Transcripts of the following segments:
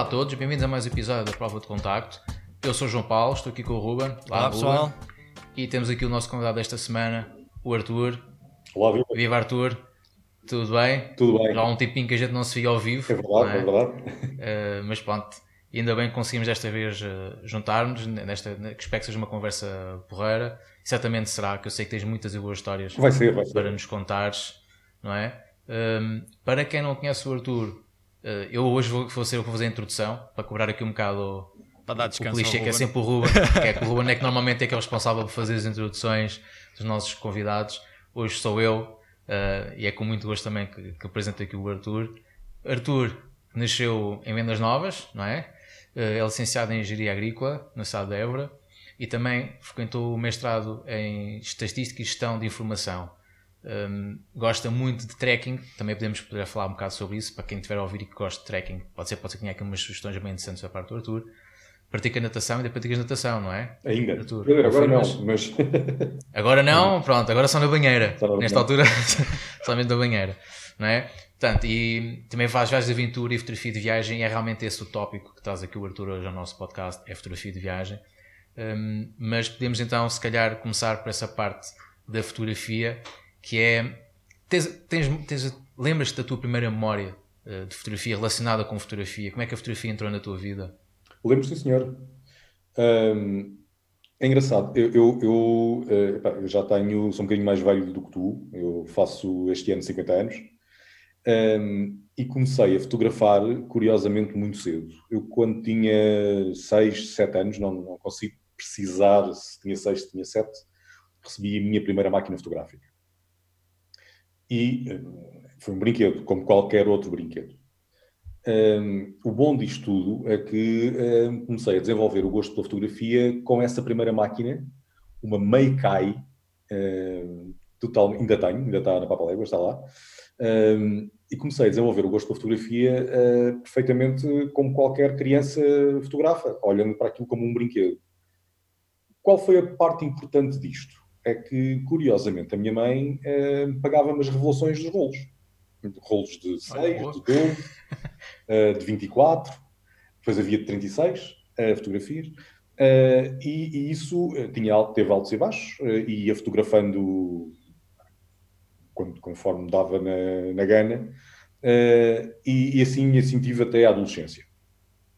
Olá a todos, bem-vindos a mais um episódio da Prova de Contacto. Eu sou o João Paulo, estou aqui com o Ruben. Olá, Ruben. pessoal. E temos aqui o nosso convidado desta semana, o Arthur. Olá, viu? Viva Arthur, tudo bem? Tudo bem? Já há um tempinho que a gente não se via ao vivo. É verdade, não é verdade. Uh, mas pronto, ainda bem que conseguimos desta vez uh, juntar-nos, nesta, que espero que seja uma conversa porreira. Certamente será, que eu sei que tens muitas e boas histórias Vai ser, vai ser. para nos contares, não é? Um, para quem não conhece o Arthur, eu hoje vou, vou ser eu que vou fazer a introdução, para cobrar aqui um bocado Para dar o clichê que é sempre o Ruben, que é que o Ruben é que normalmente é que é o responsável por fazer as introduções dos nossos convidados. Hoje sou eu uh, e é com muito gosto também que, que apresento aqui o Arthur. Arthur nasceu em Vendas Novas, não é? Uh, é licenciado em Engenharia Agrícola na cidade de Évora e também frequentou o mestrado em Estatística e Gestão de Informação. Um, gosta muito de trekking, também podemos poder falar um bocado sobre isso, para quem estiver a ouvir e que gosta de trekking, pode ser, pode ser que tenha aqui umas sugestões bem interessantes da parte do Arthur. Pratica natação, ainda praticas natação, não é? Ainda. Arthur, agora não, mas Agora não, pronto, agora só na banheira. Só na Nesta banheira. altura, somente na banheira, não é? Portanto, e também faz viagens de aventura e fotografia de viagem, e é realmente esse o tópico que traz aqui o Arthur hoje ao nosso podcast, é fotografia de viagem. Hum, mas podemos então, se calhar, começar por essa parte da fotografia, que é. Tens, tens, tens- Lembras-te da tua primeira memória eh, de fotografia relacionada com fotografia? Como é que a fotografia entrou na tua vida? lembro sim, senhor. Hum, é engraçado, eu, eu, eu, eh, epá, eu já tenho, sou um bocadinho mais velho do que tu, eu faço este ano 50 anos, Hum, e comecei a fotografar, curiosamente, muito cedo. Eu, quando tinha 6, 7 anos, não, não consigo precisar se tinha 6, se tinha 7, recebi a minha primeira máquina fotográfica. E eh, foi um brinquedo, como qualquer outro brinquedo. Um, o bom disto tudo é que um, comecei a desenvolver o gosto pela fotografia com essa primeira máquina, uma Meikai, um, total, ainda tenho, ainda está na Papalégua, está lá, um, e comecei a desenvolver o gosto pela fotografia uh, perfeitamente como qualquer criança fotografa, olhando para aquilo como um brinquedo. Qual foi a parte importante disto? É que, curiosamente, a minha mãe uh, pagava-me as revelações dos rolos. Rolos de 6, boa. de 12, uh, de 24, depois havia de 36 uh, fotografias, Uh, e, e isso tinha, teve altos e baixos, e ia fotografando quando, conforme dava na, na gana, e, e assim, assim tive até a adolescência.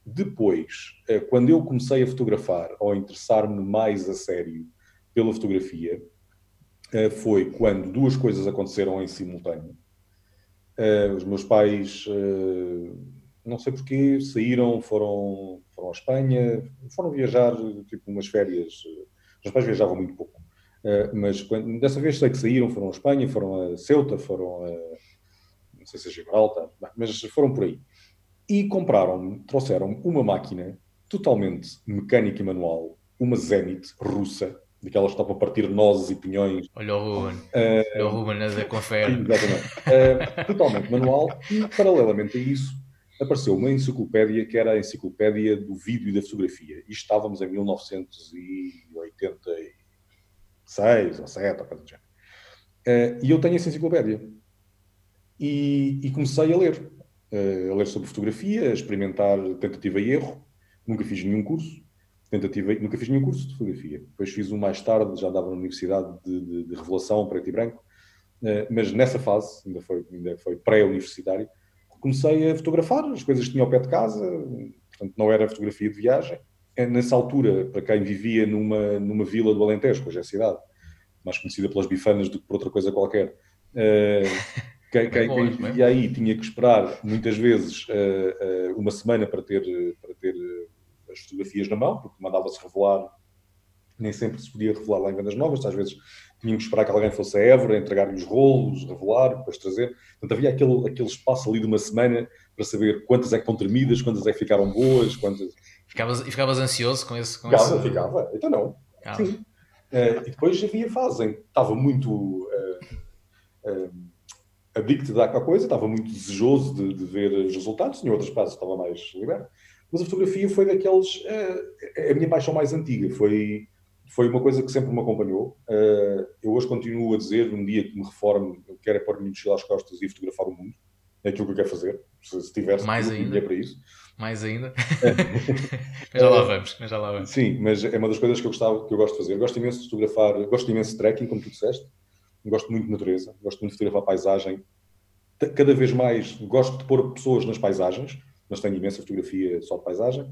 Depois, quando eu comecei a fotografar, ou a interessar-me mais a sério pela fotografia, uh, foi quando duas coisas aconteceram em simultâneo. Uh, os meus pais, uh, não sei porquê, saíram, foram, foram à Espanha, foram viajar, tipo, umas férias. Os meus pais viajavam muito pouco. Mas quando- dessa vez sei que saíram, foram à Espanha, foram a Ceuta, foram a. não sei se é Gibraltar, mas foram por aí. E compraram, trouxeram uma máquina totalmente mecânica e manual, uma Zenit russa, daquelas que estão para partir nozes e pinhões, Olha o Ruben, Uh, olha o Ruben a dizer confere. Exatamente. Uh, totalmente manual e, paralelamente a isso, apareceu uma enciclopédia que era a enciclopédia do vídeo e da fotografia. E estávamos em 1986 ou 7, ou coisa do género. Uh, e eu tenho essa enciclopédia. E, e comecei a ler. Uh, a ler sobre fotografia, a experimentar tentativa e erro. Nunca fiz nenhum curso. Tentativa, nunca fiz nenhum curso de fotografia. Depois fiz um mais tarde, já andava na universidade de, de- de revelação, preto e branco. Uh, mas nessa fase, ainda foi, ainda foi pré-universitário, comecei a fotografar as coisas que tinha ao pé de casa, portanto não era fotografia de viagem. Eh, Nessa altura, para quem vivia numa, numa vila do Alentejo, que hoje é a cidade, mais conhecida pelas bifanas do que por outra coisa qualquer, eh, quem, quem, bom, quem bem bom. vivia aí tinha que esperar muitas vezes eh, uma semana para ter, para ter as fotografias na mão, porque mandava-se revelar, nem sempre se podia revelar lá em Vendas Novas, às vezes tinham que esperar que alguém fosse a Évora, entregar-lhe os rolos, revelar, depois trazer. Portanto, havia aquele, aquele espaço ali de uma semana para saber quantas é que estão tremidas, quantas é que ficaram boas, quantas. Ficavas, e ficavas ansioso com esse. Com Ficava, esse... ficava. Então não. Sim. Eh, e depois havia fase em que estava muito uh, addicted à coisa, estava muito desejoso de, de ver os resultados, em outras fases estava mais liberto. Mas a fotografia foi daqueles. eh, a minha paixão mais antiga. Foi, foi uma coisa que sempre me acompanhou. Eh, eu hoje continuo a dizer, um dia que me reforme, eu quero é pôr-me mochila às costas e fotografar o mundo. É aquilo que eu quero fazer. Se, se tivesse Mais ainda. para isso. mais ainda. mas já lá vamos, mas já lá vamos. Sim, mas é uma das coisas que eu, gostava, que eu gosto de fazer. Eu gosto imenso de fotografar, gosto imenso de trekking, como tu disseste. Gosto muito de natureza, gosto muito de fotografar paisagem. Cada vez mais gosto de pôr pessoas nas paisagens, mas tenho imensa fotografia só de paisagem.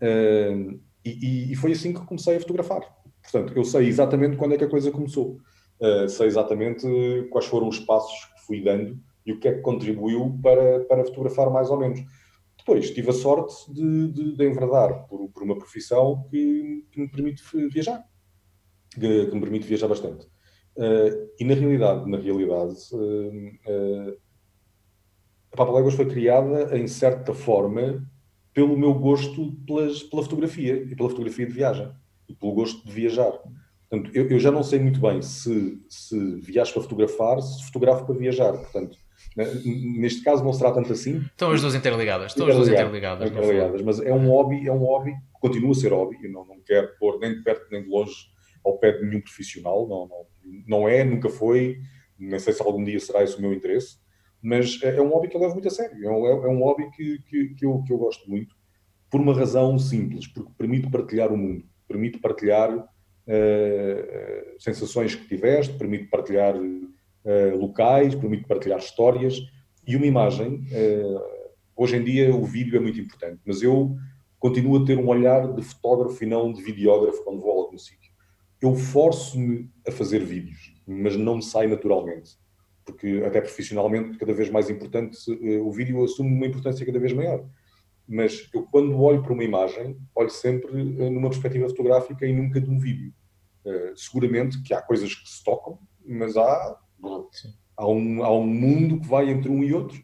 Uh, e, e, foi assim que comecei a fotografar. Portanto, eu sei exatamente quando é que a coisa começou. Uh, sei exatamente quais foram os passos que fui dando e o que é que contribuiu para, para fotografar mais ou menos. Depois, tive a sorte de, de, de enverdar por, por uma profissão que, que, me permite viajar, que, que, me permite viajar bastante. Uh, e na realidade, na realidade, uh, uh, a Papa Léguas foi criada em certa forma pelo meu gosto pelas, pela fotografia e pela fotografia de viagem e pelo gosto de viajar. Portanto, eu, eu já não sei muito bem se, se viajo para fotografar, se fotografo para viajar. Portanto, neste caso não será tanto assim. Estão as duas interligadas, estão as duas interligadas. interligadas mas é um hobby, é um hobby, continua a ser hobby, eu não, não quero pôr nem de perto nem de longe ao pé de nenhum profissional, não, não, não é, nunca foi, nem sei se algum dia será esse o meu interesse, mas é, é um hobby que eu levo muito a sério, é um, é um hobby que, que, que, eu, que eu gosto muito, por uma razão simples, porque permite partilhar o mundo, permite partilhar uh, sensações que tiveste, permite partilhar uh, locais, permite partilhar histórias, e uma imagem, uh, hoje em dia o vídeo é muito importante, mas eu continuo a ter um olhar de fotógrafo e não de videógrafo quando vou a algum sítio eu forço-me a fazer vídeos, mas não me sai naturalmente. Porque, até profissionalmente, cada vez mais importante, eh, o vídeo assume uma importância cada vez maior. Mas eu, quando olho para uma imagem, olho sempre eh, numa perspectiva fotográfica e nunca de um vídeo. Uh, seguramente que há coisas que se tocam, mas há, há, um, há um mundo que vai entre um e outro.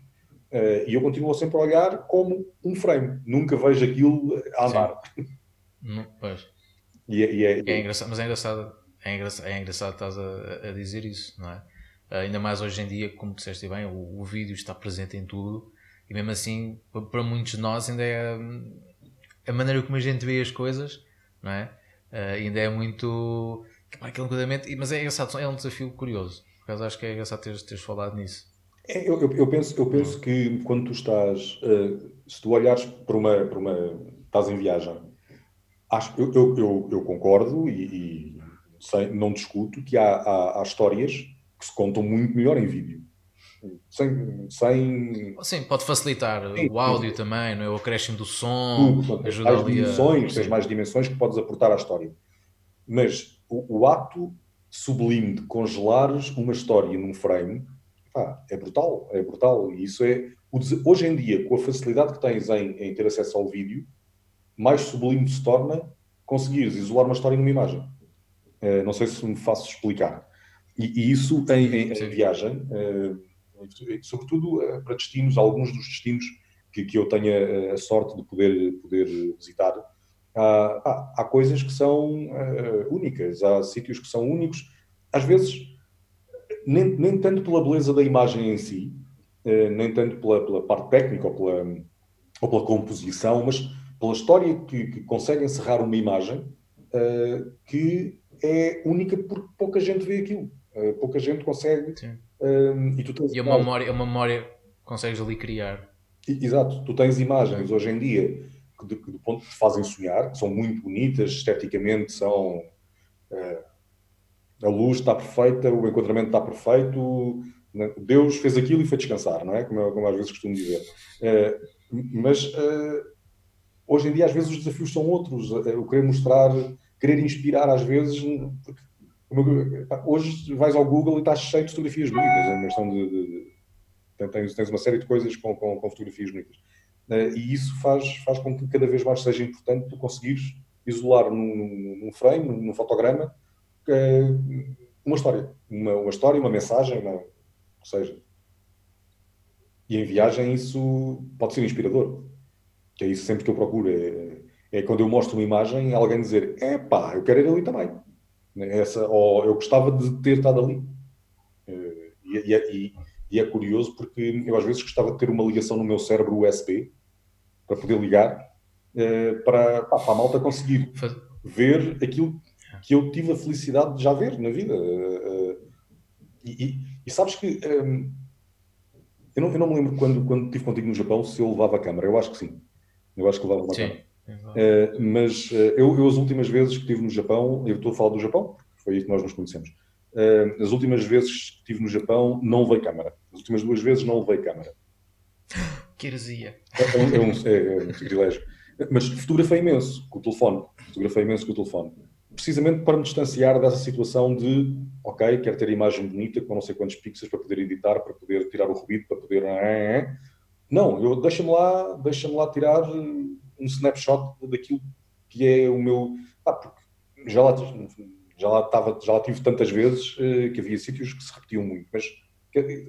E eu continuo sempre a olhar como um frame. Nunca vejo aquilo a andar. Pois. E, é, e é, é engraçado, mas é engraçado, é engraçado, é engraçado estás a, a, dizer isso, não é? Ainda mais hoje em dia, como disseste bem, o, o vídeo está presente em tudo e mesmo assim, para muitos de nós, ainda é a maneira como a gente vê as coisas, não é? Uh, ainda é muito. mas é engraçado, é um desafio curioso. Por acaso acho que é engraçado teres, teres falado nisso. É, eu, eu, eu, penso, eu penso que quando tu estás, uh, se tu olhares para uma, para uma. estás em viagem Acho, eu, eu, eu, eu concordo e, e sei, não discuto que há, há, há, histórias que se contam muito melhor em vídeo. Sem. sem... Sim, pode facilitar sim, o áudio sim. também, não é? o acréscimo do som, Tudo, ajuda mais dimensões, a... tens mais dimensões que podes aportar à história. Mas o, o ato sublime de congelares uma história num frame pá, é brutal, é brutal. E isso é. Hoje em dia, com a facilidade que tens em, em ter acesso ao vídeo, mais sublime se torna conseguires isolar uma história numa imagem. Uh, não sei se me faço explicar. E, e isso em, em, em viagem, uh, sobretudo uh, para destinos, alguns dos destinos que, que eu tenha a sorte de poder, poder visitar, há, há, há coisas que são únicas, há sítios que são únicos, às vezes nem, nem tanto pela beleza da imagem em si, nem tanto pela, pela parte técnica ou pela, ou pela composição, mas pela história que, que consegue encerrar uma imagem uh, que é única porque pouca gente vê aquilo. Uh, pouca gente consegue. Uh, e, tu tens e uma memória, uma memória consegues ali criar. Exato, tu tens imagens hoje em dia que, de, que do ponto te fazem sonhar, que são muito bonitas, esteticamente são. a luz está perfeita, o enquadramento está perfeito, né? Deus fez aquilo e foi descansar, não é? Como, como às vezes costumo dizer. mas Hoje em dia, às vezes, os desafios são outros. Eu querer mostrar, querer inspirar, às vezes. Hoje vais ao Google e estás cheio de fotografias bonitas. É uma questão de. de tens, tens, uma série de coisas com, com, com fotografias bonitas. Eh, e isso faz, faz com que cada vez mais seja importante tu conseguires isolar num, num frame, num fotograma, eh, uma história. Uma, uma história, uma mensagem, uma, ou seja. E em viagem isso pode ser inspirador que é isso sempre que eu procuro. É, é quando eu mostro uma imagem, alguém dizer: é pá, eu quero ir ali também. Essa, ou eu gostava de ter estado ali. Eh, e, é, e, e, é curioso porque eu às vezes gostava de ter uma ligação no meu cérebro USB para poder ligar eh, para, para a malta conseguir ver aquilo que eu tive a felicidade de já ver na vida. Eh, e, e sabes que eu não, eu não me lembro quando, quando estive contigo no Japão se eu levava a câmera, eu acho que sim. Eu acho que levava uma Sim. câmara. Uh, mas uh, eu, eu, as últimas vezes que estive no Japão, eu estou a falar do Japão, foi aí que nós nos conhecemos. Uh, as últimas vezes que estive no Japão, não levei câmara. As últimas duas vezes não levei câmara. Que heresia. É, é, um, é, é um privilégio. Mas fotografei imenso com o telefone. Fotografei imenso com o telefone. Precisamente para me distanciar dessa situação de, ok, quero ter a imagem bonita com não sei quantos pixels para poder editar, para poder tirar o ruído, para poder. Não, eu deixa-me lá, deixa-me lá tirar um snapshot daquilo que é o meu. Ah, porque já lá, já lá, estava, já lá tive tantas vezes eh, que havia sítios que se repetiam muito, mas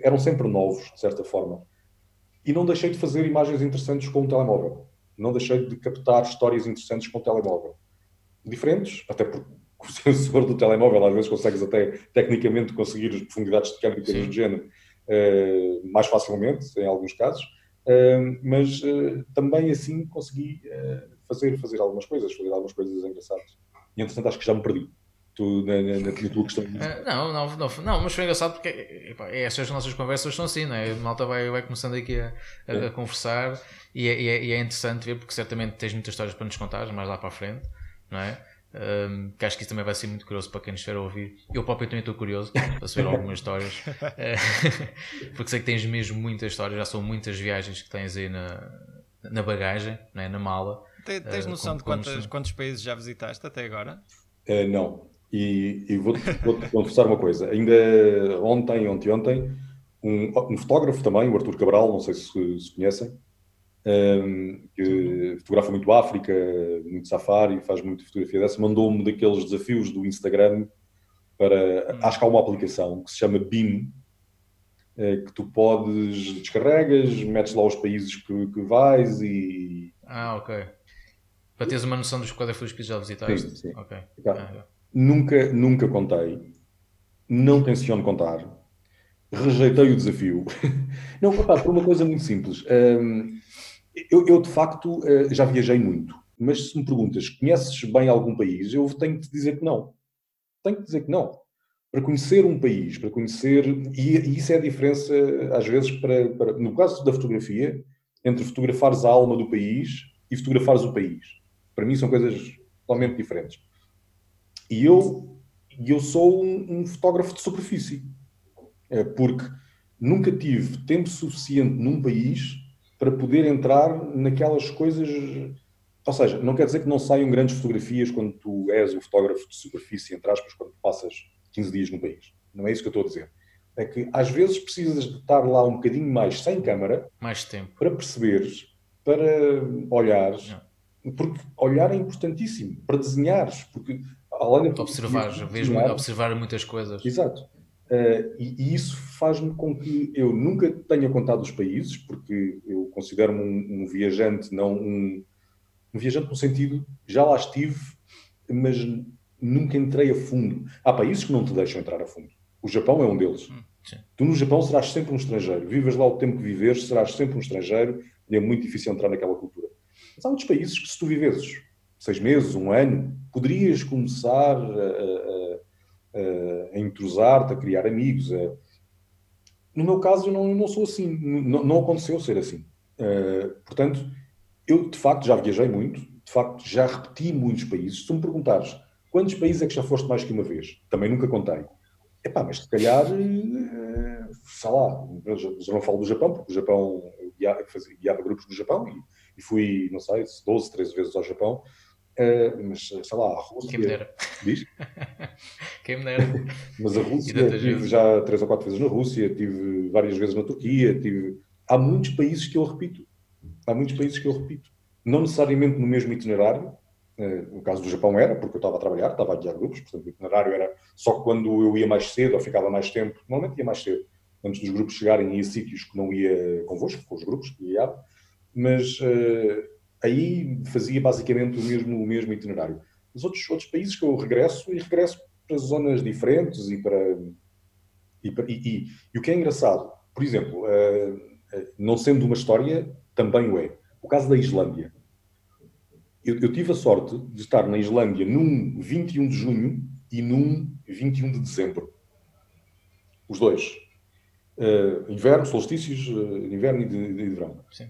eram sempre novos, de certa forma. E não deixei de fazer imagens interessantes com o telemóvel não deixei de captar histórias interessantes com o telemóvel. Diferentes, até porque com o sensor do telemóvel às vezes consegues até tecnicamente conseguir as profundidades de câmera e coisas do género uh, mais facilmente, em alguns casos, mas uh, também assim consegui fazer, fazer algumas coisas, fazer algumas coisas engraçadas. E entretanto acho que já me perdi. Tu, na, na, na, tua questão. não, não, não, não, mas foi engraçado porque epá, essas nossas conversas são assim, não é? A malta vai, vai começando aqui a, a, a conversar e é, e, é, e é, interessante ver porque certamente tens muitas histórias para nos contar mais lá para a frente, não é? Um, que acho que isso também vai ser muito curioso para quem nos estiver a ouvir. Eu próprio também estou curioso para saber algumas histórias, porque sei que tens mesmo muitas histórias, já são muitas viagens que tens aí na, na bagagem, não é? na mala. Tens, noção uh, de quantos, quantos países já visitaste até agora? Uh, não, e, e vou-te vou confessar uma coisa. Ainda ontem, ontem, ontem, um, um, fotógrafo também, o Arthur Cabral, não sei se, se conhecem, um, que fotografa muito África, muito safari, faz muito fotografia dessa, mandou-me daqueles desafios do Instagram para. Hum. Acho que há uma aplicação que se chama BIM, eh, que tu podes, descarregas, metes lá os países que, que vais e. Ah, ok. Para teres uma noção dos quais é foi os países já visitaste. Sim, sim. Ok. Ah, Nunca, nunca contei, não tenciono contar, rejeitei o desafio. não, papá, por uma coisa muito simples. Um, eu, eu, de facto, uh, já viajei muito, mas se me perguntas, conheces bem algum país, eu tenho que te dizer que não. Tenho que dizer que não. Para conhecer um país, para conhecer. E, e isso é a diferença, às vezes, para, para, no caso da fotografia, entre fotografares a alma do país e fotografares o país. Para mim são coisas totalmente diferentes. E eu, eu sou um, um fotógrafo de superfície, é, porque nunca tive tempo suficiente num país para poder entrar naquelas coisas. Ou seja, não quer dizer que não saiam grandes fotografias quando tu és o fotógrafo de superfície, entre aspas, quando passas 15 dias no país. Não é isso que eu estou a dizer. É que às vezes precisas de estar lá um bocadinho mais sem câmara mais tempo para perceberes, para olhares, não. porque olhar é importantíssimo para desenhares, porque além de observar, observar muitas coisas. Exato. Uh, e, e, isso faz-me com que eu nunca tenha contado os países, porque eu considero-me um, um, viajante, não um, um, viajante no sentido, já lá estive, mas nunca entrei a fundo. Há países que não te deixam entrar a fundo. O Japão é um deles. Hum, tu no Japão serás sempre um estrangeiro. Vives lá o tempo que viveres, serás sempre um estrangeiro e é muito difícil entrar naquela cultura. Mas há outros países que se tu viveres seis meses, um ano, poderias começar a, a, a, a entrosar-te, a criar amigos. No meu caso, eu não, não sou assim. Não, não, aconteceu ser assim. Uh, portanto, eu de facto já viajei muito, de facto já repeti muitos países. Se me perguntares quantos países é que já foste mais que uma vez, também nunca contei. Epá, mas se calhar, uh, sei lá, eu não falo do Japão, porque o Japão, eu guiava, guiava grupos do Japão e, e fui, não sei, 12, 13 vezes ao Japão. Uh, mas sei lá, a Rússia. Quem me dera. Diz? Quem me dera. Mas a Rússia, tive já três ou quatro vezes na Rússia, tive várias vezes na Turquia, tive. Há muitos países que eu repito. Há muitos países que eu repito. Não necessariamente no mesmo itinerário. Uh, no caso do Japão era, porque eu estava a trabalhar, estava a guiar grupos, portanto o itinerário era só quando eu ia mais cedo ou ficava mais tempo. Normalmente ia mais cedo. Antes dos grupos chegarem, ia a sítios que não ia convosco, com os grupos que guiava. Mas. Uh, aí fazia basicamente o mesmo, o mesmo itinerário. Os outros, outros países que eu regresso, e regresso para zonas diferentes e para. E, e, e, o que é engraçado, por exemplo, uh, uh, não sendo uma história, também o é. O caso da Islândia. Eu, eu, tive a sorte de estar na Islândia num 21 de junho e num 21 de dezembro. Os dois. Uh, inverno, solstícios, uh, inverno e de, de verão. Sim.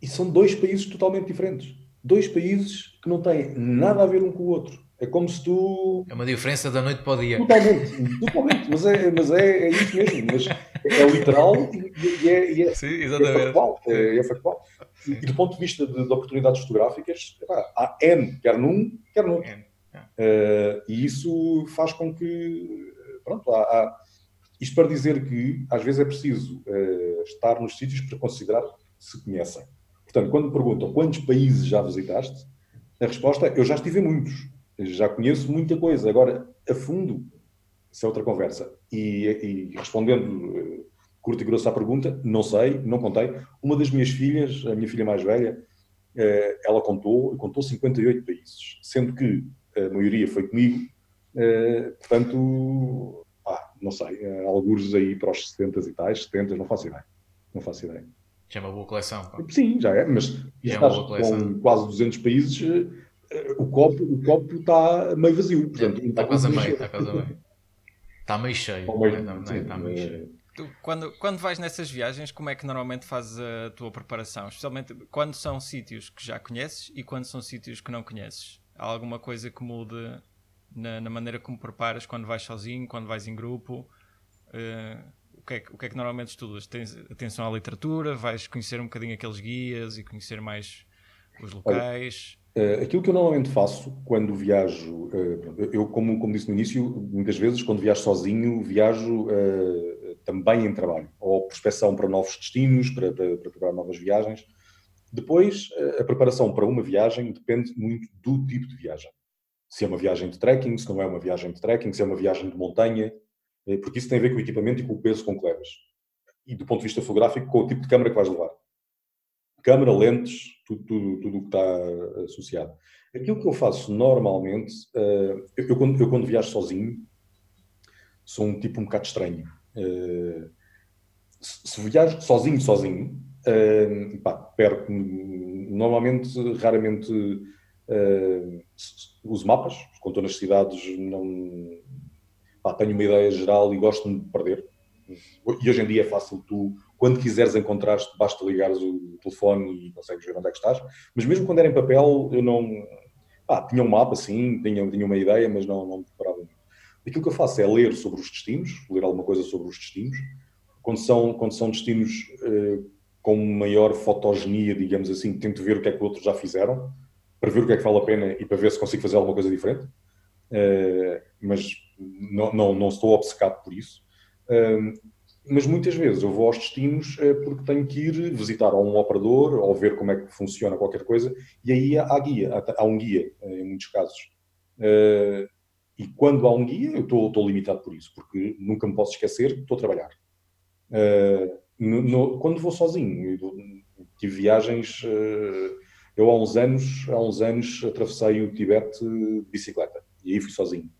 E são dois países totalmente diferentes. Dois países que não têm nada a ver um com o outro. É como se tu. É uma diferença da noite para o dia. Totalmente, totalmente. Mas é, mas é, é isso mesmo. Mas é literal e, é, e é, Sim, exatamente. é factual. É, é factual. E, do ponto de vista de, de oportunidades fotográficas, há N, quer num, quer no outro. Uh, e isso faz com que. Pronto, há, há, isto para dizer que às vezes é preciso uh, estar nos sítios para considerar se conhecem. Portanto, quando me perguntam quantos países já visitaste, a resposta é eu já estive em muitos, já conheço muita coisa. Agora, a fundo, isso é outra conversa. E, e respondendo uh, curto e grosso à pergunta, não sei, não contei. Uma das minhas filhas, a minha filha mais velha, uh, ela contou, contou 58 países, sendo que a maioria foi comigo, uh, portanto, não sei, alguns aí para os 60 e tais, 70, não faço ideia. Não faço ideia. Já é uma boa coleção. Pá. Sim, já é, mas já é com quase 200 países, eh, o copo, o copo está meio vazio. Portanto, está, está quase a meio, está quase a meio. Está meio cheio. Está meio, não, não, está meio cheio. Tu, quando, quando vais nessas viagens, como é que normalmente fazes a tua preparação? Especialmente quando são sítios que já conheces e quando são sítios que não conheces? Há alguma coisa que mude na, na maneira como preparas quando vais sozinho, quando vais em grupo? Uh, que é o que é que normalmente estudas? Tens atenção à literatura? Vais conhecer um bocadinho aqueles guias e conhecer mais os locais? Olha, uh, aquilo que eu normalmente faço quando viajo, uh, eu, como, como disse no início, muitas vezes quando viajo sozinho, viajo uh, também em trabalho, ou prospeção para novos destinos, para, para, para preparar novas viagens. Depois, a preparação para uma viagem depende muito do tipo de viagem. Se é uma viagem de trekking, se não é uma viagem de trekking, se é uma viagem de montanha, eh, porque isso tem a ver com o equipamento e com o peso com que levas. E do ponto de vista fotográfico, com o tipo de câmera que vais levar. Câmera, lentes, tudo, o que está associado. Aquilo que eu faço normalmente, eh, eu, eu, quando, eu quando viajo sozinho, sou um tipo um bocado estranho. Eh, se viajo sozinho, sozinho, pá, perco, normalmente, raramente uso mapas, quando estou nas cidades não, pá, tenho uma ideia geral e gosto-me de perder. E hoje em dia é fácil, tu, quando quiseres encontrar-te, basta ligares o telefone e consegues ver onde é que estás. Mas mesmo quando era em papel, eu não. Pá, tinha um mapa, sim, tinha, tinha uma ideia, mas não, não me preparava muito. Aquilo que eu faço é ler sobre os destinos, ler alguma coisa sobre os destinos. Quando são, quando são destinos eh, com maior fotogenia, digamos assim, tento ver o que é que outros já fizeram, para ver o que é que vale a pena e para ver se consigo fazer alguma coisa diferente. Eh, mas não, não, não estou obcecado por isso. mas muitas vezes eu vou aos destinos uh, porque tenho que ir visitar um operador ou ver como é que funciona qualquer coisa, e aí há, guia, há, um guia, uh, em muitos casos. Uh, e quando há um guia, eu estou, estou limitado por isso, porque nunca me posso esquecer que estou a trabalhar. Quando vou sozinho, tive viagens. eu há uns anos, há uns anos atravessei o Tibete de bicicleta e aí fui sozinho.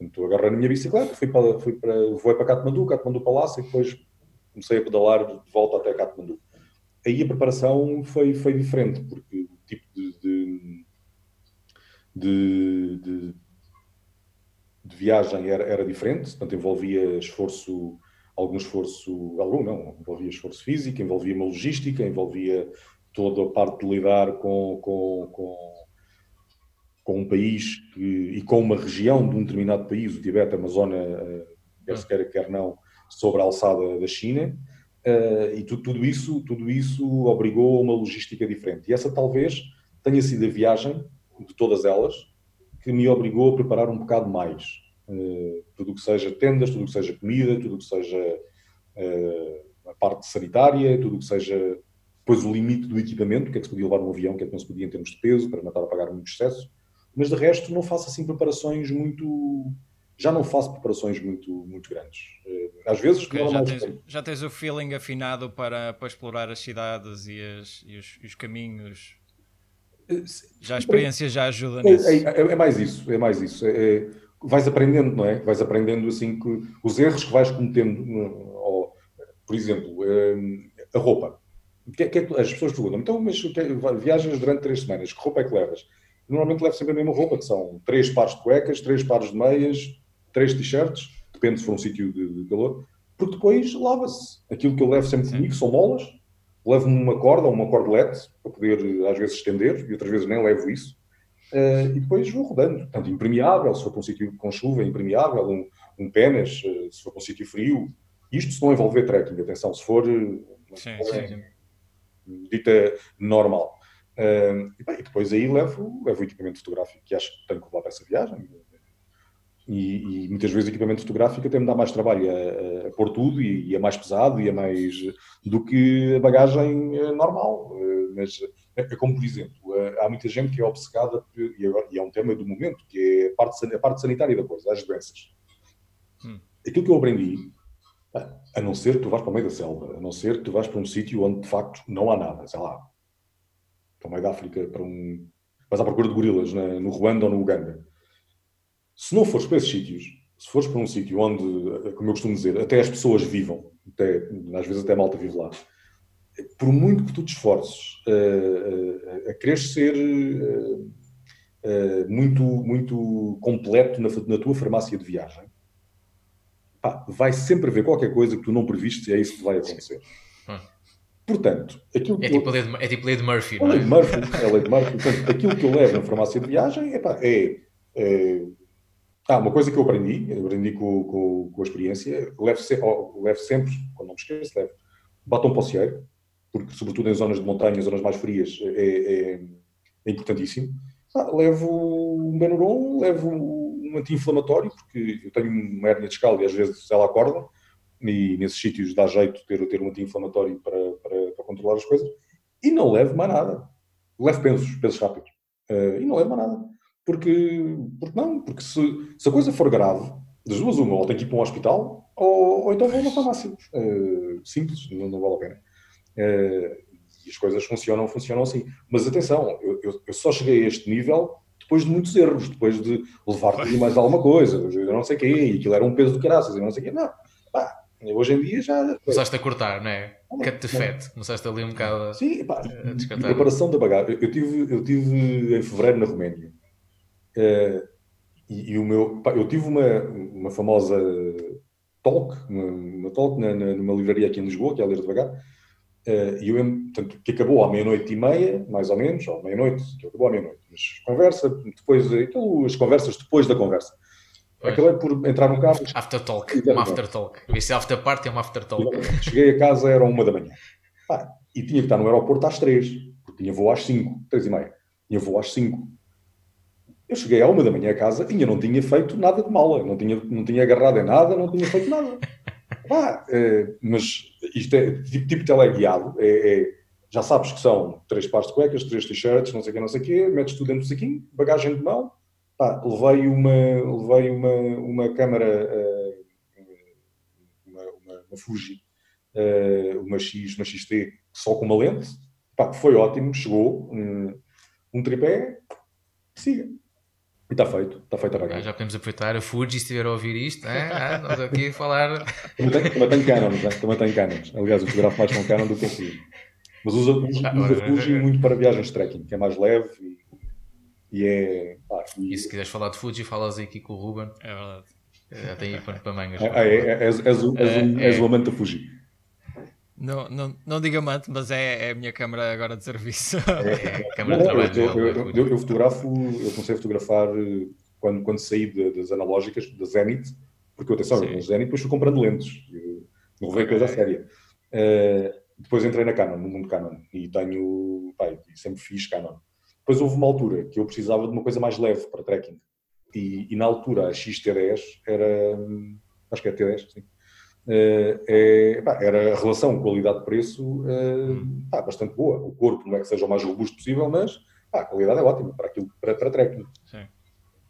Então agarrei na minha bicicleta, fui para, fui para, voei para Katmandu, Katmandu Palácio e depois comecei a pedalar de volta até Katmandu. Aí a preparação foi, foi diferente, porque o tipo de, de, de, de, de viagem era, era diferente, portanto envolvia esforço, algum esforço, algum não, envolvia esforço físico, envolvia uma logística, envolvia toda a parte de lidar com, com, com com um país que, e com uma região de um determinado país, o Tibete, a Amazônia, eh, quer se queira, quer não, sobre a alçada da China, uh, e tudo, tudo, isso, tudo isso obrigou a uma logística diferente. E essa talvez tenha sido a viagem, de todas elas, que me obrigou a preparar um bocado mais. Uh, tudo o que seja tendas, tudo o que seja comida, tudo o que seja a parte sanitária, tudo o que seja depois o limite do equipamento, o que é que se podia levar num avião, o que é que não se podia em termos de peso, para não estar a pagar muito excesso mas de resto não faço assim preparações muito. Já não faço preparações muito, muito grandes. Eh, às vezes okay, já, tens, já tens o feeling afinado para, para explorar as cidades e, as, e, os, os, caminhos. Eh, já a experiência já ajuda é, nisso. É, é, é mais isso, é mais isso. É, é, vais aprendendo, não é? Vais aprendendo assim que os erros que vais cometendo, ou, por exemplo, a roupa. Que, que, as pessoas perguntam, então, mas viajas durante três semanas, que roupa é que levas? Normalmente levo sempre a mesma roupa, que são três pares de cuecas, três pares de meias, três t-shirts, depende se for um sítio de, de, calor, porque depois lava-se. Aquilo que eu levo sempre comigo são molas, levo-me uma corda ou uma cordelete para poder às vezes estender e outras vezes nem levo isso. Uh, e depois vou rodando. Portanto, impermeável, se for para um sítio com chuva, impermeável, um, um pênis, uh, se for para um sítio frio. Isto se não envolver trekking, atenção, se for sim, sim. dita normal. Uh, e, bem, e, depois aí levo, levo o equipamento fotográfico que acho que tenho que levar para essa viagem. E, e, muitas vezes o equipamento fotográfico até me dá mais trabalho a, a pôr tudo e, e, é mais pesado e é mais do que a bagagem eh, normal. Eh, mas é, é como, por exemplo, eh, há muita gente que é obcecada, e, agora, e é um tema do momento, que é a parte, a parte sanitária da coisa, as doenças. Hum. Aquilo que eu aprendi, a não ser que tu vais para o meio da selva, a não ser que tu vais para um sítio onde de facto não há nada, sei lá, para meio da África, para um. vais à procura de gorilas na, no Ruanda ou no Uganda se não fores para esses sítios, se fores para um sítio onde, como eu costumo dizer, até as pessoas vivam, até, às vezes até a malta vive lá, por muito que tu te esforces uh, uh, a querer ser muito, muito completo na, na, tua farmácia de viagem, pá, vai sempre haver qualquer coisa que tu não previste e é isso que vai acontecer. Hum. Portanto, aquilo é, tipo eu... lei de, é tipo de Murphy, é? Lei de Murphy, é de Murphy. Portanto, aquilo que eu levo na farmácia de viagem epá, é, é ah, uma coisa que eu aprendi, eu aprendi com, com, com a experiência, levo, se, oh, levo sempre, quando não me esqueço, levo batom pocieiro, porque sobretudo em zonas de montanha, zonas mais frias, é, é, é importantíssimo. Ah, levo um Benuron, levo um anti-inflamatório, porque eu tenho uma hérnia discal e às vezes ela acorda, e nesses sítios dá jeito ter, ter um anti-inflamatório para, para, controlar as coisas, e não levo mais nada. Levo pensos, pensos rápidos, uh, e não levo mais nada. Porque, porque não, porque se, se a coisa for grave, das duas uma, ou tem que ir para um hospital, ou, ou então vou a uma farmácia. Uh, simples, não, não, vale a pena. Uh, e as coisas funcionam, funcionam assim. Mas atenção, eu, eu, eu, só cheguei a este nível depois de muitos erros, depois de levar tudo mais alguma coisa, eu não sei o quê, e aquilo era um peso do caraças, e não sei o quê. Não, pá, hoje em dia já... Começaste a cortar, não é? Cut the fat. Começaste ali um bocado Sim, pá, a, a preparação da bagagem. Eu tive, eu tive em fevereiro na Roménia. Uh, e, e, o meu, pá, eu tive uma, uma famosa talk, uma, uma talk na, na, numa livraria aqui em Lisboa, que é a Ler Devagar, uh, e eu, portanto, que acabou à meia-noite e meia, mais ou menos, ou meia-noite, que acabou à meia-noite, mas conversa, depois, então, as conversas depois da conversa. Acabei por entrar no carro. After talk, uma after talk. Esse after party é uma after talk. Cheguei a casa, era uma da manhã. Pá, e tinha que estar no aeroporto às três, porque tinha voo às cinco, três e meia. Tinha voo às cinco. Eu cheguei à uma da manhã a casa e eu não tinha feito nada de mala, não tinha, não tinha agarrado em nada, não tinha feito nada. Ah, é, mas isto é tipo, tipo teleguiado, é, é, já sabes que são três pares de cuecas, três t-shirts, não sei o que, não sei o quê, metes tudo dentro do saquinho, bagagem de mão, pá, levei uma, levei uma, uma câmara, uh, uma, uma, uma, Fuji, uh, uma X, uma XT, só com uma lente, pá, foi ótimo, chegou, um, um tripé, siga. E está feito, está feito a bagagem. Já podemos aproveitar a Fuji se estiver a ouvir isto, é? ah, nós aqui a falar. também tem Canon, também tem Canon. Aliás, eu fotografo mais com Canon do que Fuji. Mas usa, usa, ah, usa Fuji muito para viagens de trekking, que é mais leve e, e é. Pá, e... e... se quiseres falar de Fuji, falas aqui com o Ruben. É verdade. Já tem aí para mangas. Ah, é, é, és, és, um, és o amante da Fuji. Não, não, não diga amante, mas é, é a minha câmera agora de serviço. É, é a câmera de trabalho. Eu, eu, eu, eu, fotografo, eu comecei a fotografar eh, quando, quando saí de, das analógicas, da Zenit, porque atenção, eu com Zenit depois fui comprando lentes, não levei coisa séria. Uh, depois entrei na Canon, no mundo Canon, e tenho, pai, sempre fiz Canon. Depois houve uma altura que eu precisava de uma coisa mais leve para trekking. E, e na altura a XT10 era, hum, acho que é T10, sim é, é, pá, era a relação qualidade-preço é, bastante boa. O corpo não é que seja o mais robusto possível, mas pá, a qualidade é ótima para aquilo para, para trekking. Sim.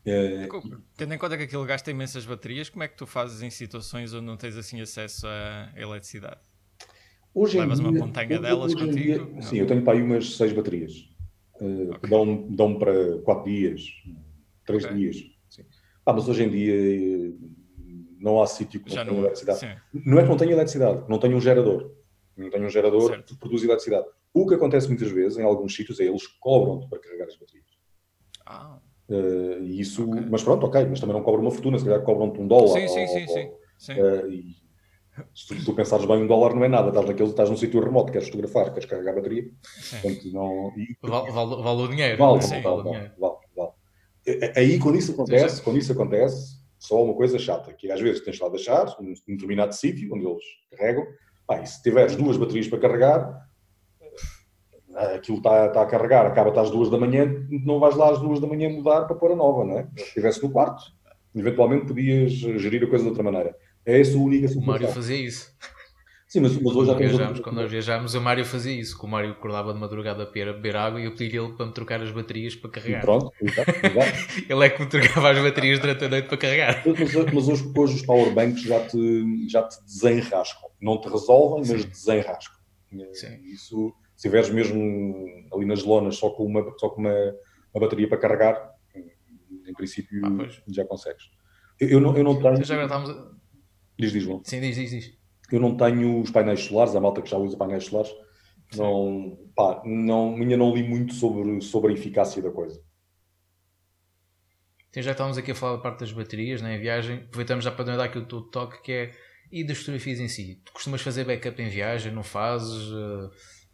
É, Tendo em conta que aquilo gasta imensas baterias, como é que tu fazes em situações onde não tens assim acesso à eletricidade? Hoje Levas dia, uma montanha hoje, delas hoje contigo? Dia, sim, eu tenho para aí umas seis baterias. Uh, okay. dão, dão para quatro dias, três okay. dias. Sim. Ah, mas hoje em dia não há sítio que não tenha eletricidade. Sim. Não é que não tenha eletricidade, não tenha um gerador. Não tenha um gerador certo. que produz eletricidade. O que acontece muitas vezes, em alguns sítios, é eles cobram-te para carregar as baterias. Ah. Uh, isso, okay. Mas pronto, ok, mas também não cobram uma fortuna, se calhar cobram-te um dólar. Sim, sim, ou, sim. Ou, sim. Uh, e, Se tu, pensares bem, um dólar não é nada. Estás, naquele, estás num sítio remoto, queres fotografar, queres carregar a bateria. Portanto, não, e, Vale, vale, vale o dinheiro. Vale, Sim, vale, vale vale, vale, vale. É- Aí, quando isso acontece, quando isso acontece, só há uma coisa chata, que às vezes tens lá de deixar, num determinado sítio, onde eles carregam, e se tiveres duas baterias para carregar, eh, aquilo está, está a carregar, acaba às duas da manhã, não vais lá às duas da manhã mudar para pôr a nova, não é? Se estivesse no quarto, eventualmente podias gerir a coisa de outra maneira. É essa a única O situação. Mário fazia isso. Sim, mas, mas hoje já temos viajámos, outra- quando nós viajámos, o Mário fazia isso. Que o Mário acordava de madrugada para beber água e eu pedi-lhe ele para me trocar as baterias para E carregar. pronto, exato, exato. Ele é que me trocava as baterias durante a noite para carregar. Mas, mas hoje, hoje os powerbanks já te, já te desenrascam. Não te resolvem, mas desenrascam. Sim. Isso, se tiveres mesmo ali nas lonas só com uma, só com uma, uma bateria para carregar, em princípio Ah, já consegues. Eu, eu não, eu não tenho. Já agora estamos. Diz, diz, João. Sim, diz, diz, diz. Eu não tenho os painéis solares, a malta que já usa painéis solares. Não, pá, não, ainda não li muito sobre, sobre a eficácia da coisa. Então, já estávamos aqui a falar da parte das baterias né, em viagem, aproveitamos já para dar aqui o teu toque que é e das fotografias em si. Tu costumas fazer backup em viagem, não fazes? Eh,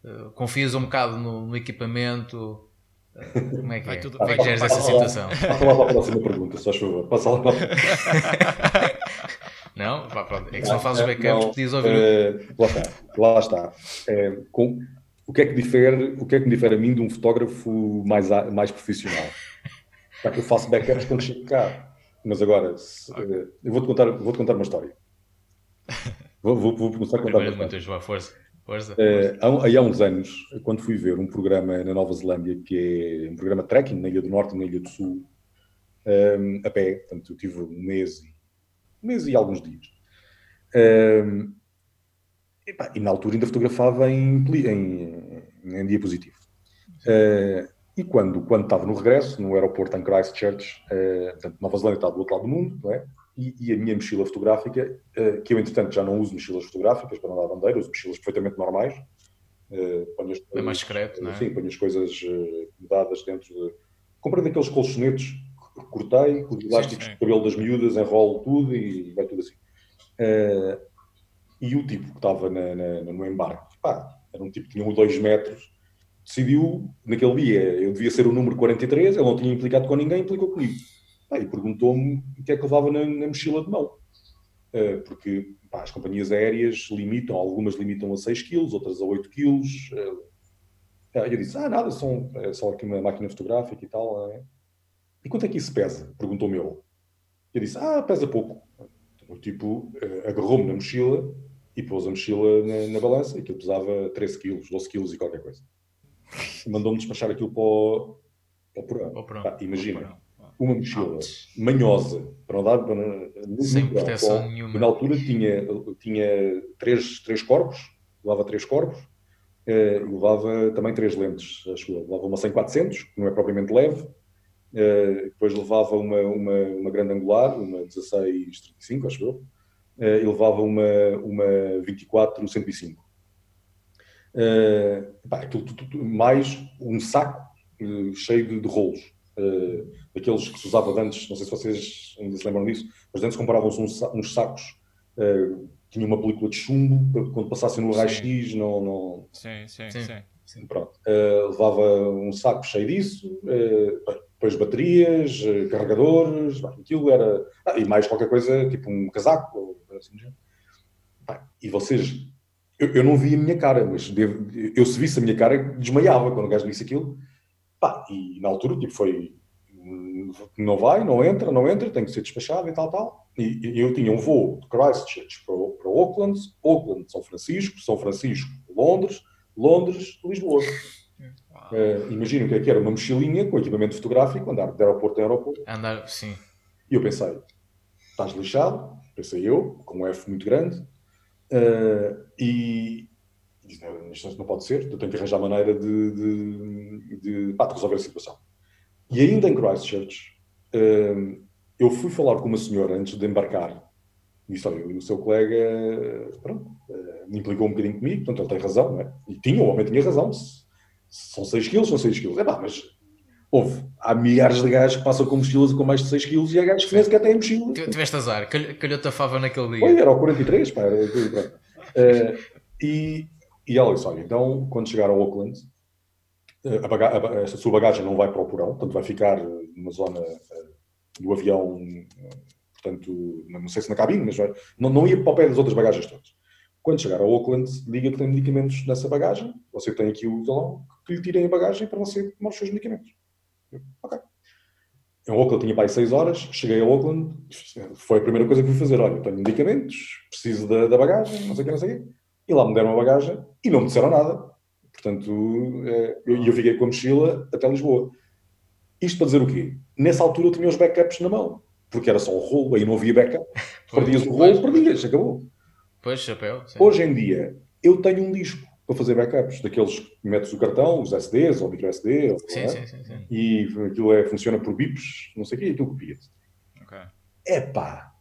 eh, confias um bocado no, no equipamento? Eh, como é que Vai é? tudo- como é que geres essa Passa lá- situação? Passa lá para a próxima pergunta, se faz favor. Passa lá para Não? Pá, pronto. É que se não fazes Não, backups, não, podias ouvir. eh, lá está, lá está. Eh, com, o, que é que difere, o que é que me difere a mim de um fotógrafo mais, mais profissional? Pá, Eu faço backups quando chego cá. Mas agora, se, eh, eu vou-te contar, vou-te contar uma história. Vou, vou, vou começar a contar uma Primeiro, história. muito, força. Força. Eh, há, um- aí há uns anos, quando fui ver um programa na Nova Zelândia, que é um programa trekking na Ilha do Norte e na Ilha do Sul, eh, a pé, portanto, eu tive um mês e, um mês e alguns dias. Eh, epá, e na altura ainda fotografava em, em, em diapositivo. Eh, e quando, quando estava no regresso, no aeroporto em Christchurch, eh, portanto, Nova Zelândia está do outro lado do mundo, não é? E, e a minha mochila fotográfica, eh, que eu entretanto já não uso mochilas fotográficas para não dar bandeira, uso mochilas perfeitamente normais. eh, ponho as É coisas- mais discreto, não é? Sim, ponho as coisas mudadas dentro de. Comprei daqueles colchonetes cortei, com os elásticos sim. de cabelo das miúdas, enrolo tudo e vai tudo assim. Eh, e o tipo que estava na- na- no embarque, pá, era um tipo que tinha 2 metros, decidiu, naquele dia, eu devia ser o número 43, ele não tinha implicado com ninguém, implicou comigo. Pá, e perguntou-me o que é que levava na, na mochila de mão. Eh, porque pá, as companhias aéreas limitam, algumas limitam a 6 kg, outras a 8 kg. Eh, eu disse, ah, nada, são, é só aqui uma máquina fotográfica e tal. é. E quanto é que isso pesa? Perguntou-me ele. Eu disse, ah, pesa pouco. O tipo eh, agarrou-me na mochila e pôs a mochila na, na balança, e aquilo pesava 13 quilos, 12 quilos e qualquer coisa. Mandou-me despachar aquilo para o, para o porão. Pá, imagina, uma mochila manhosa, para não dar... Para, não- Sem não- proteção só- nenhuma. na altura tinha, tinha três, três corpos, levava três corpos, eh, e levava também três lentes, acho eu. Levava uma 100-400, que não é propriamente leve, depois levava uma, uma, uma grande angular, uma 16-35, acho eu, eh, e levava uma, uma 24-105. Eh, pá, aquilo tudo, tudo, mais um saco eh, cheio de, de rolos. eh, daqueles que se usava antes, não sei se vocês ainda se lembram disso, mas antes compravam-se uns, uns sacos eh, que tinham uma película de chumbo, para que quando passassem no Sim. raio-x não, não, Sim, sim, Sim. sim. Pronto. Eh, levava um saco cheio disso, eh, depois baterias, eh, carregadores, aquilo era. Ah, e mais qualquer coisa, tipo um casaco, assim E vocês. Eu, eu não vi a minha cara, mas devo- eu se visse a minha cara, desmaiava quando o gajo disse aquilo. Pá, e na altura, tipo, foi. hum, Não vai, não entra, não entra, tem que ser despachado e tal, tal. E, e eu tinha um voo de Christchurch para, para Auckland, Auckland, São Francisco, São Francisco, Londres, Londres, Lisboa. Uh, imagina o que é que era uma mochilinha com equipamento fotográfico, andar de aeroporto em aeroporto. Andar, sim. E eu pensei, estás lixado? Pensei eu, com um F muito grande. Uh, e disse, não, não pode ser, eu tenho que arranjar maneira de, de, de, pá, de resolver a situação. E ainda em Christchurch, uh, eu fui falar com uma senhora antes de embarcar. E disse, olha, o seu colega, pronto, implicou um bocadinho comigo, portanto ele tem razão, não é? E tinha, o homem tinha razão. Se são 6 quilos, são 6 quilos. É pá, mas houve. Há milhares de gajos que passam com mochilas com mais de 6 kg e há gajos que nem sequer têm mochila. Tiveste azar, calhou-te a fava naquele dia. Foi, era o 43, pá. Era, uh, e, e ela disse: olha, então, quando chegar ao Auckland, eh, a, baga a, sua bagagem não vai para o porão, portanto vai ficar numa zona uh, do avião, portanto, não sei se na cabine, mas vai, não, não ia para o pé das outras bagagens todas. Quando chegar ao Auckland, diga que tem medicamentos nessa bagagem, você tem aqui o talão, que lhe tirem a bagagem para você tomar os seus medicamentos. Eu, ok. Em Auckland tinha para aí 6 horas, cheguei a Auckland, foi a primeira coisa que fui fazer. Olha, tenho medicamentos, preciso da, da bagagem, não sei o que, não sei o quê. E lá me deram a bagagem e não me disseram nada. Portanto, é, eu, eu fiquei com a mochila até Lisboa. Isto para dizer o quê? Nessa altura eu tinha os backups na mão, porque era só um rolo, aí não havia backup. Perdias o rolo, perdias, acabou. Pois, chapéu. Sim. Hoje em dia, eu tenho um disco para fazer backups, daqueles que metes o cartão, os SDs ou micro SD, ou, sim, é? sim, sim, sim, e aquilo é, funciona por bips, não sei o quê, e aquilo copia-se. Okay. Epá,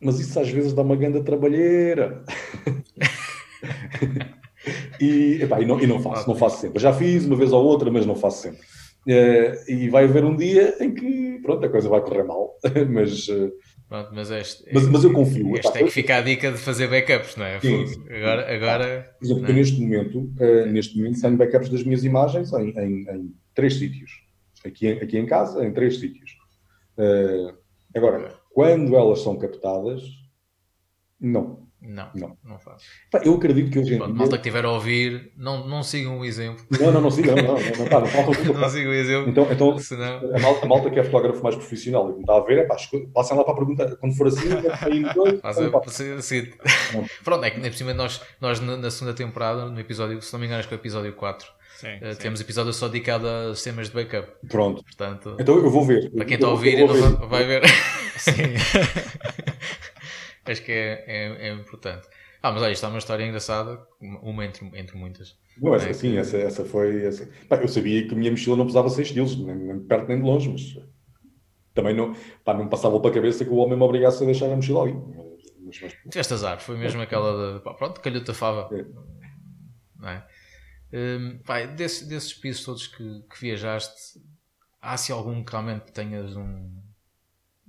mas isso às vezes dá uma grande trabalheira. e, epá, e, não, e não faço, não faço sempre. Já fiz uma vez ou outra, mas não faço sempre. Uh, e vai haver um dia em que, pronto, a coisa vai correr mal, mas... Uh, Pronto, mas, este, mas, mas eu confio. Este é que fica a dica de fazer backups, não é? Sim, agora, agora, Por exemplo, neste momento, uh, neste momento tenho backups das minhas imagens em, em, em três sítios. Aqui, aqui em casa, em três sítios. Uh, agora, quando elas são captadas, não. Não, não, não faço. eu acredito que hoje em dia... malta que estiver a ouvir, não, não sigam o exemplo. Não, não, não sigam, não, não, não, não, não, não, não sigam o exemplo. Então, então Senão... a, malta, a malta que é fotógrafo mais profissional e que me está a ver, é pá, passem lá para a pergunta, quando for assim, aí dois, assim, Pronto, é que nem por cima nós, nós na segunda temporada, no episódio, se não me engano, acho que é o episódio 4, Sim, uh, sim. Temos episódio só dedicado a sistemas de backup. Pronto. Portanto, então eu vou ver. Para quem está a ouvir e ver. vai ver. sim. Acho que é, é, é importante. Ah, mas olha, isto é uma história engraçada, uma entre, entre muitas. Não, essa, é sim, que... essa, essa foi. Essa... Pá, eu sabia que a minha mochila não pesava 6 quilos, nem, nem perto nem de longe, mas também não, pá, não passava para a cabeça que o homem me obrigasse a deixar a mochila ali. Mas, mas... Tiveste azar, foi mesmo aquela de. Pá, pronto, calhou-te a fava. É. Não é? Um, pá, desse, desses países todos que, que viajaste, há se algum que realmente tenhas um,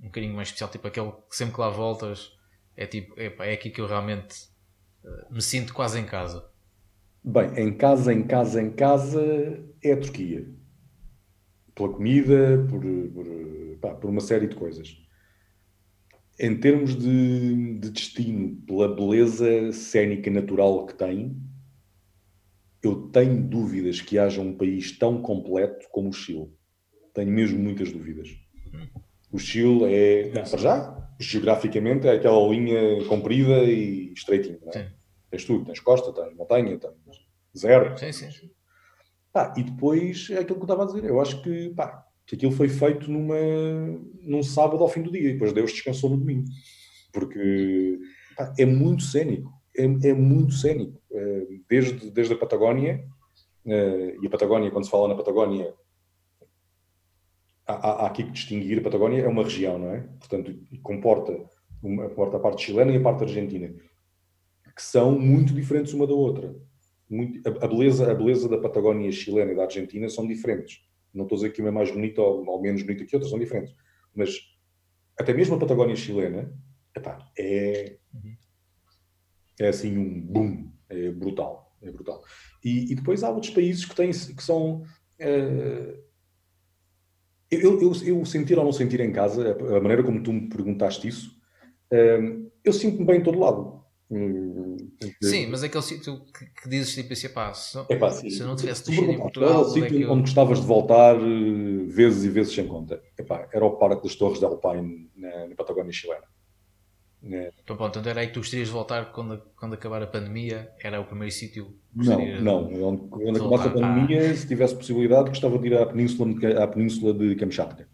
um bocadinho mais especial, tipo aquele que sempre que lá voltas é tipo, epá, é aqui que eu realmente uh, me sinto quase em casa. Bem, em casa, em casa, em casa é a Turquia. Pela comida, por, por, pá, por uma série de coisas. Em termos de, de destino, pela beleza cénica natural que tem, eu tenho dúvidas que haja um país tão completo como o Chile. Tenho mesmo muitas dúvidas. O Chile é, para já, geograficamente, é aquela linha comprida e estreitinha. Não é? Tens tudo, tens costa, tens montanha, tens zero. Sim, sim. Pá, e depois é aquilo que eu estava a dizer. Eu acho que, pá, que aquilo foi feito numa, num sábado ao fim do dia e depois Deus descansou no domingo. Porque pá, é muito cénico. É, é muito cénico. É, desde, desde a Patagónia, é, e a Patagónia, quando se fala na Patagónia, há, há, aqui que distinguir, a Patagónia é uma região, não é? Portanto, comporta, uma, comporta a parte chilena e a parte argentina, que são muito diferentes uma da outra. Muito, a, a, beleza, a beleza da Patagónia chilena e da Argentina são diferentes. Não estou a dizer que uma é mais bonita ou, ou menos bonita que outra, são diferentes. Mas até mesmo a Patagónia chilena epá, é, é assim um boom, é brutal. É brutal. E, e depois há outros países que, têm, que são. Uh, eu, eu, eu, sentir ou não sentir em casa, a maneira como tu me perguntaste isso, hum, eu sinto-me bem em todo lado. Hum, sim, mas aquele sítio que, que dizes tipo assim, pá, se, não, Epá, se eu não tivesse nascido em Portugal. Era o sítio é eu... onde gostavas de voltar eh, vezes e vezes sem conta. Epá, era o Parque das Torres de Alpine na, na Patagónia chilena. É. Então, pronto, então era aí que tu gostarias de voltar quando, quando acabar a pandemia? Era o primeiro sítio? Não, não. Quando acabasse a pandemia, ah. se tivesse possibilidade, gostava de ir à Península, à península de Kamchatka,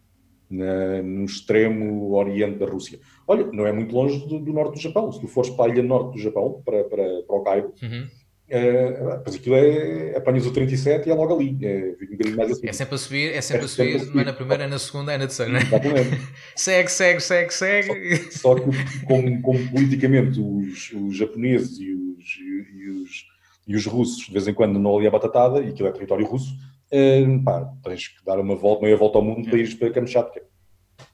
na, no extremo oriente da Rússia. Olha, não é muito longe do, do, norte do Japão. Se tu fores para a ilha norte do Japão, para, para, para o Cairo, uhum. Uh, pois aquilo é apanhas o 37 e é logo ali. É, um mais assim. é sempre a subir, é sempre, é a, subir, sempre não é na primeira, é na segunda, é na terceira. Né? Exatamente. segue, segue, segue, segue. Só, só que, como, como, politicamente os, os japoneses e os, e, os, e os russos de vez em quando não ali a batatada, e aquilo é território russo, uh, pá, tens que dar uma volta, meia volta ao mundo para ir para Kamchatka.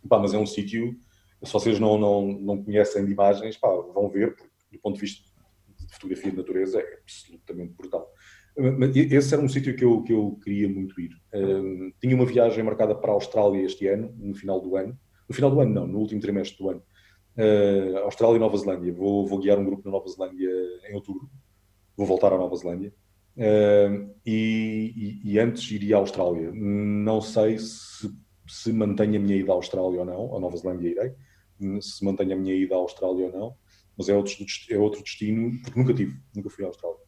Pá, mas é um sítio, se vocês não, não, não conhecem de imagens, pá, vão ver, porque do ponto de vista fotografia de natureza é absolutamente brutal. Esse era um sítio que eu, que eu queria muito ir. Um, tinha uma viagem marcada para a Austrália este ano, no final do ano. No final do ano, não, no último trimestre do ano. Uh, Austrália e Nova Zelândia. Vou, vou guiar um grupo na Nova Zelândia em outubro. Vou voltar à Nova Zelândia. Uh, e, e, e, antes iria à Austrália. Não sei se, se mantenho a minha ida à Austrália ou não. À Nova Zelândia irei. Se mantenho a minha ida à Austrália ou não. Mas é outro, é outro destino, porque nunca tive, nunca fui à Austrália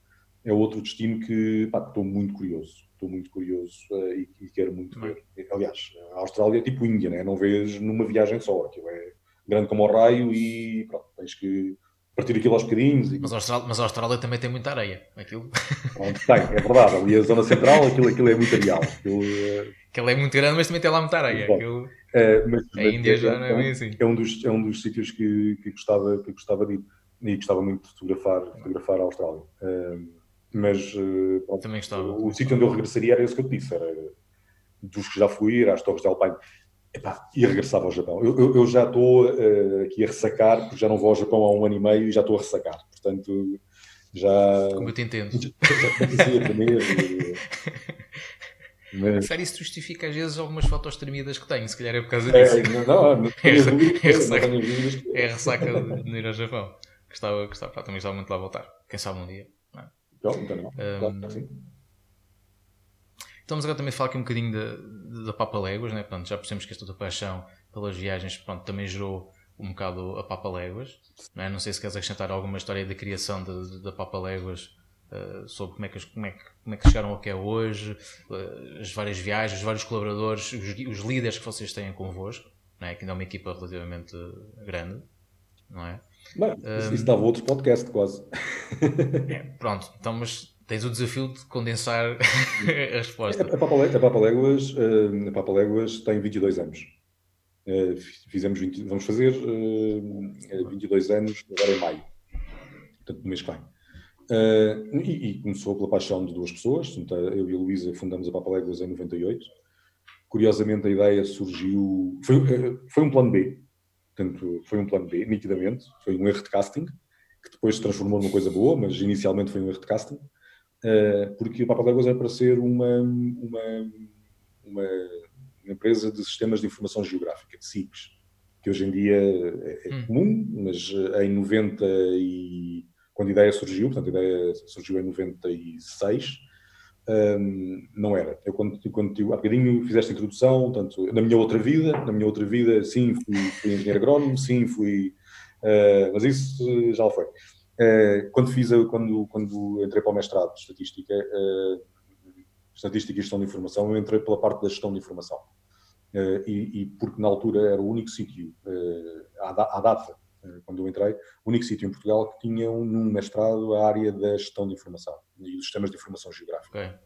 é outro destino que estou muito curioso. Estou muito curioso uh, e, e, quero muito ver. Aliás, a Austrália é tipo Índia, né? não vês numa viagem só. Aquilo é grande como o raio e pronto, tens que partir aquilo aos bocadinhos. E... Mas, a Austrália, mas a Austrália também tem muita areia. Aquilo... Pronto, tem, é verdade. Ali a zona central, aquilo, aquilo é muito areal. Aquilo, uh... aquilo é muito grande, mas também tem lá muita areia. Aquilo... Uh, mas, a Índia já não é bem assim. É um dos, é um dos sítios que, que, gostava, que gostava de ir. E gostava muito de fotografar, fotografar a Austrália. Uh, mas uh, Também o, o sítio onde eu regressaria era esse que eu te disse, era dos que já fui, ir às Torres de Alpine. Epá, e regressava ao Japão. Eu, eu, eu já estou aqui a ressacar, porque já não vou ao Japão há um ano e meio e já estou a ressacar. Portanto, já. Como eu te entendo. Já, Mas... Sério, isso justifica às vezes algumas fotos tremidas que tenho, se calhar é por causa disso. É, não, não, não, é, é, ressaca, é ressaca de ir ao Japão. Gostava, gostava, também gostava muito de lá voltar. Quem sabe um dia. Então, então não. Um, claro sim. Estamos agora também a falar aqui um bocadinho da, da Papa Léguas, né? Pronto, já percebemos que esta tua paixão pelas viagens pronto, também gerou um bocado a Papa Léguas. Não, é? não sei se queres acrescentar alguma história da criação da Papa Léguas, uh, sobre como é, que, como, é que, como é que chegaram ao que é hoje, uh, as várias viagens, os vários colaboradores, os, os líderes que vocês têm convosco, não é? que ainda é uma equipa relativamente grande, não é? Bem, um, isso dava outro podcast quase. É, pronto, então, mas tens o desafio de condensar a resposta. A, Papa, a, Papa Léguas, a Papa Léguas tem 22 anos. Fizemos 20, vamos fazer uh, 22 anos agora em maio, portanto, no mês que vem. Uh, e, e, começou pela paixão de duas pessoas, eu e a Luísa fundamos a Papa Léguas em 98. Curiosamente, a ideia surgiu. Foi, uh, foi um plano B, Portanto, foi um plano B, nitidamente. Foi um erro de casting, que depois se transformou numa coisa boa, mas inicialmente foi um erro de casting. Uh, porque o Papa Léguas é para ser uma, uma, uma, empresa de sistemas de informação geográfica, de SIGs, que hoje em dia é, é hum. comum, mas em 90 e... quando a ideia surgiu, portanto a ideia surgiu em 96, um, não era. Eu quando, quando há bocadinho fizeste a introdução, tanto na minha outra vida, na minha outra vida, sim, fui, fui engenheiro agrónomo, sim, fui, uh, mas isso já foi. Uh, quando fiz, a, quando, quando entrei para o mestrado de estatística, uh, estatística e gestão de informação, eu entrei pela parte da gestão de informação. E, e, porque na altura era o único sítio, à, à data, quando eu entrei, o único sítio em Portugal que tinha um, num mestrado a área da gestão de informação e dos sistemas de informação geográfica. Okay.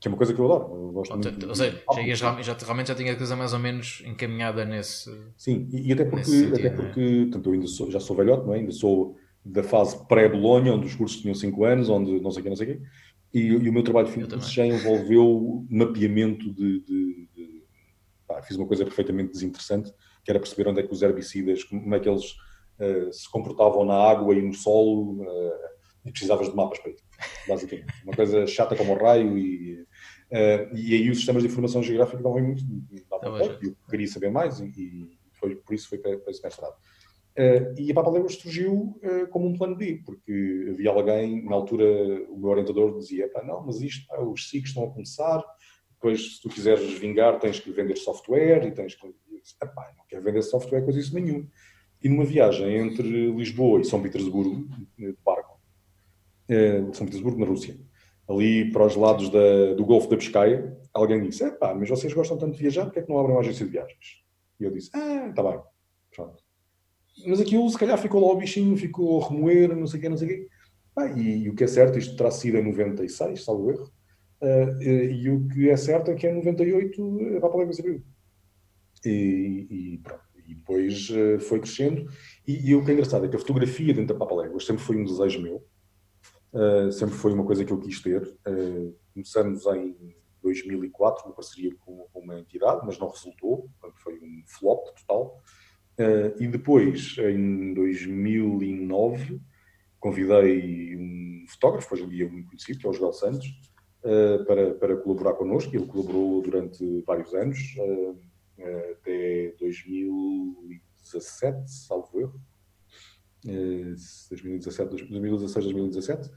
Que é uma coisa que eu adoro. Eu gosto muito, ou seja, já, já, realmente já tinha a coisa mais ou menos encaminhada nesse. Sim, e, e até porque, sentido, até é? porque tanto eu ainda sou, já sou velhote, não é? ainda sou da fase pré-Bolonha, onde os cursos tinham 5 anos, onde não sei o quê, não sei o quê. E, e, o meu trabalho de fim já envolveu mapeamento de. de, de pá, fiz uma coisa perfeitamente desinteressante, que era perceber onde é que os herbicidas, como é que eles se comportavam na água e no solo, uh, e precisavas de mapas para isso basicamente. Uma coisa chata como o raio e, uh, e aí os sistemas de informação geográfica davam muito, davam muito eu queria saber mais e, e, foi, por isso foi para, para esse mestrado. Uh, e a Papa Léguas surgiu uh, como um plano B, porque havia alguém, na altura o meu orientador dizia, não, mas isto, pá, os SICs estão a começar, depois se tu quiseres vingar tens que vender software e tens que... Epá, não quero vender software, coisa isso nenhum. E numa viagem entre Lisboa e São Petersburgo, de barco, eh, São Petersburgo, na Rússia. Ali para os lados da, do Golfo da Pescaia, alguém disse: pá, mas vocês gostam tanto de viajar, porque é que não abrem uma agência de viagens? E eu disse: ah, está bem. Pronto. Mas aquilo, se calhar, ficou lá o bichinho, ficou a remoer, não sei o quê, não sei o quê. Ah, e, e, o que é certo, isto terá sido em 96, salvo erro, uh, e, e, o que é certo é que em 98 a Papaléguas abriu. E, e pronto. E depois uh, foi crescendo. E, e o que é engraçado é que a fotografia dentro da Papaléguas sempre foi um desejo meu. Uh, sempre foi uma coisa que eu quis ter. Uh, começamos em 2004, uma parceria com, com uma entidade, mas não resultou, foi um flop total. E depois, em 2009, convidei um fotógrafo, hoje em dia muito conhecido, que é o Joel Santos, para, para colaborar connosco. Ele colaborou durante vários anos, até 2017, salvo erro. 2017, 2016, 2017.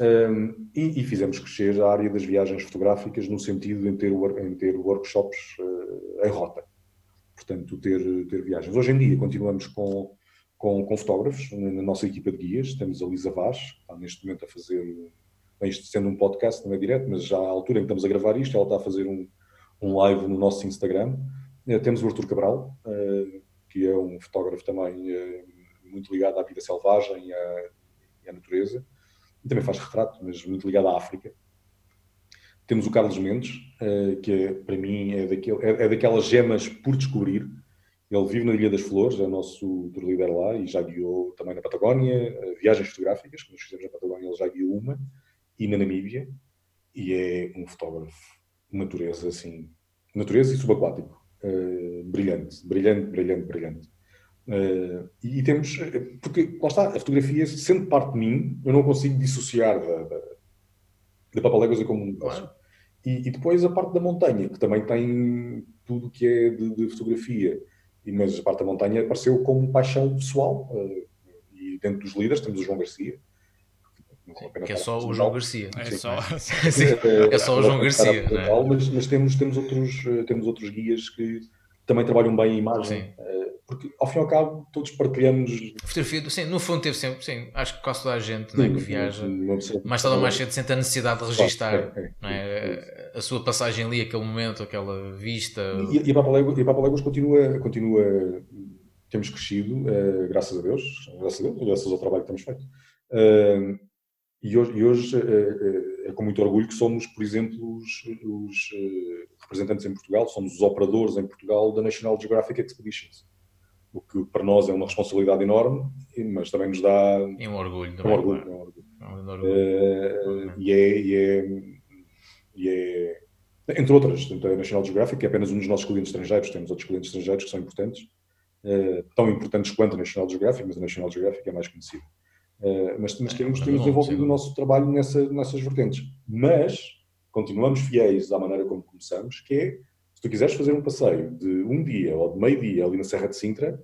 Um, e, e, fizemos crescer a área das viagens fotográficas no sentido de ter, em ter workshops uh, em rota. Portanto, ter, ter viagens. Hoje em dia continuamos com, com, com fotógrafos na, nossa equipa de guias. Temos a Lisa Vaz, que está neste momento a fazer, bem, isto sendo um podcast, não é direto, mas já à altura em que estamos a gravar isto, ela está a fazer um, um live no nosso Instagram. Uh, temos o Artur Cabral, uh, que é um fotógrafo também muito ligado à vida selvagem e à, e à natureza também faz retrato, mas muito ligado à África. Temos o Carlos Mendes, que é, para mim é, daquele, é, é, daquelas gemas por descobrir. Ele vive na Ilha das Flores, é o nosso tour líder lá e já guiou também na Patagónia, viagens fotográficas, que nós fizemos na Patagónia, ele já guiou uma, e na Namíbia, e é um fotógrafo natureza, assim, natureza e subaquático. Uh, brilhante, brilhante, brilhante, brilhante. Uh, e, temos, porque lá está, a fotografia, sendo parte de mim, eu não consigo dissociar da, da, da Papaléguas como um negócio. E, e, depois a parte da montanha, que também tem tudo que é de, de, fotografia. E, mas a parte da montanha apareceu como paixão pessoal. Uh, e dentro dos líderes temos o João Garcia. Que é só o João Garcia. É só, é, é só o João Garcia. É? Mas, mas, temos, temos, outros, temos outros guias que também trabalham bem a imagem. Sim. Uh, porque ao fim e ao cabo todos partilhamos. Fotografia, sim, no fundo teve sempre, sim, acho que quase toda a gente sim, né, que viaja, mais tarde ou mais cedo sente a necessidade de registar é, é, é, a sua passagem ali, aquele momento, aquela vista. E, e a Papaléguas continua, continua, temos crescido, uh, graças a Deus, graças a Deus, graças ao trabalho que temos feito. Uh, e hoje, e hoje é, é, com muito orgulho que somos, por exemplo, os, os representantes em Portugal, somos os operadores em Portugal da National Geographic Expeditions o que para nós é uma responsabilidade enorme, mas também nos dá é um orgulho, um orgulho, é um orgulho. É um orgulho. Uh, e, é, e, é, e é entre outras, a National Geographic é apenas um dos nossos clientes estrangeiros, temos outros clientes estrangeiros que são importantes, tão importantes quanto a National Geographic, mas a National Geographic é mais conhecida. Uh, mas, mas temos, temos desenvolvido o nosso trabalho nessa, nessas vertentes. Mas continuamos fiéis à maneira como começamos, que é se tu quiseres fazer um passeio de um dia ou de meio dia ali na Serra de Sintra,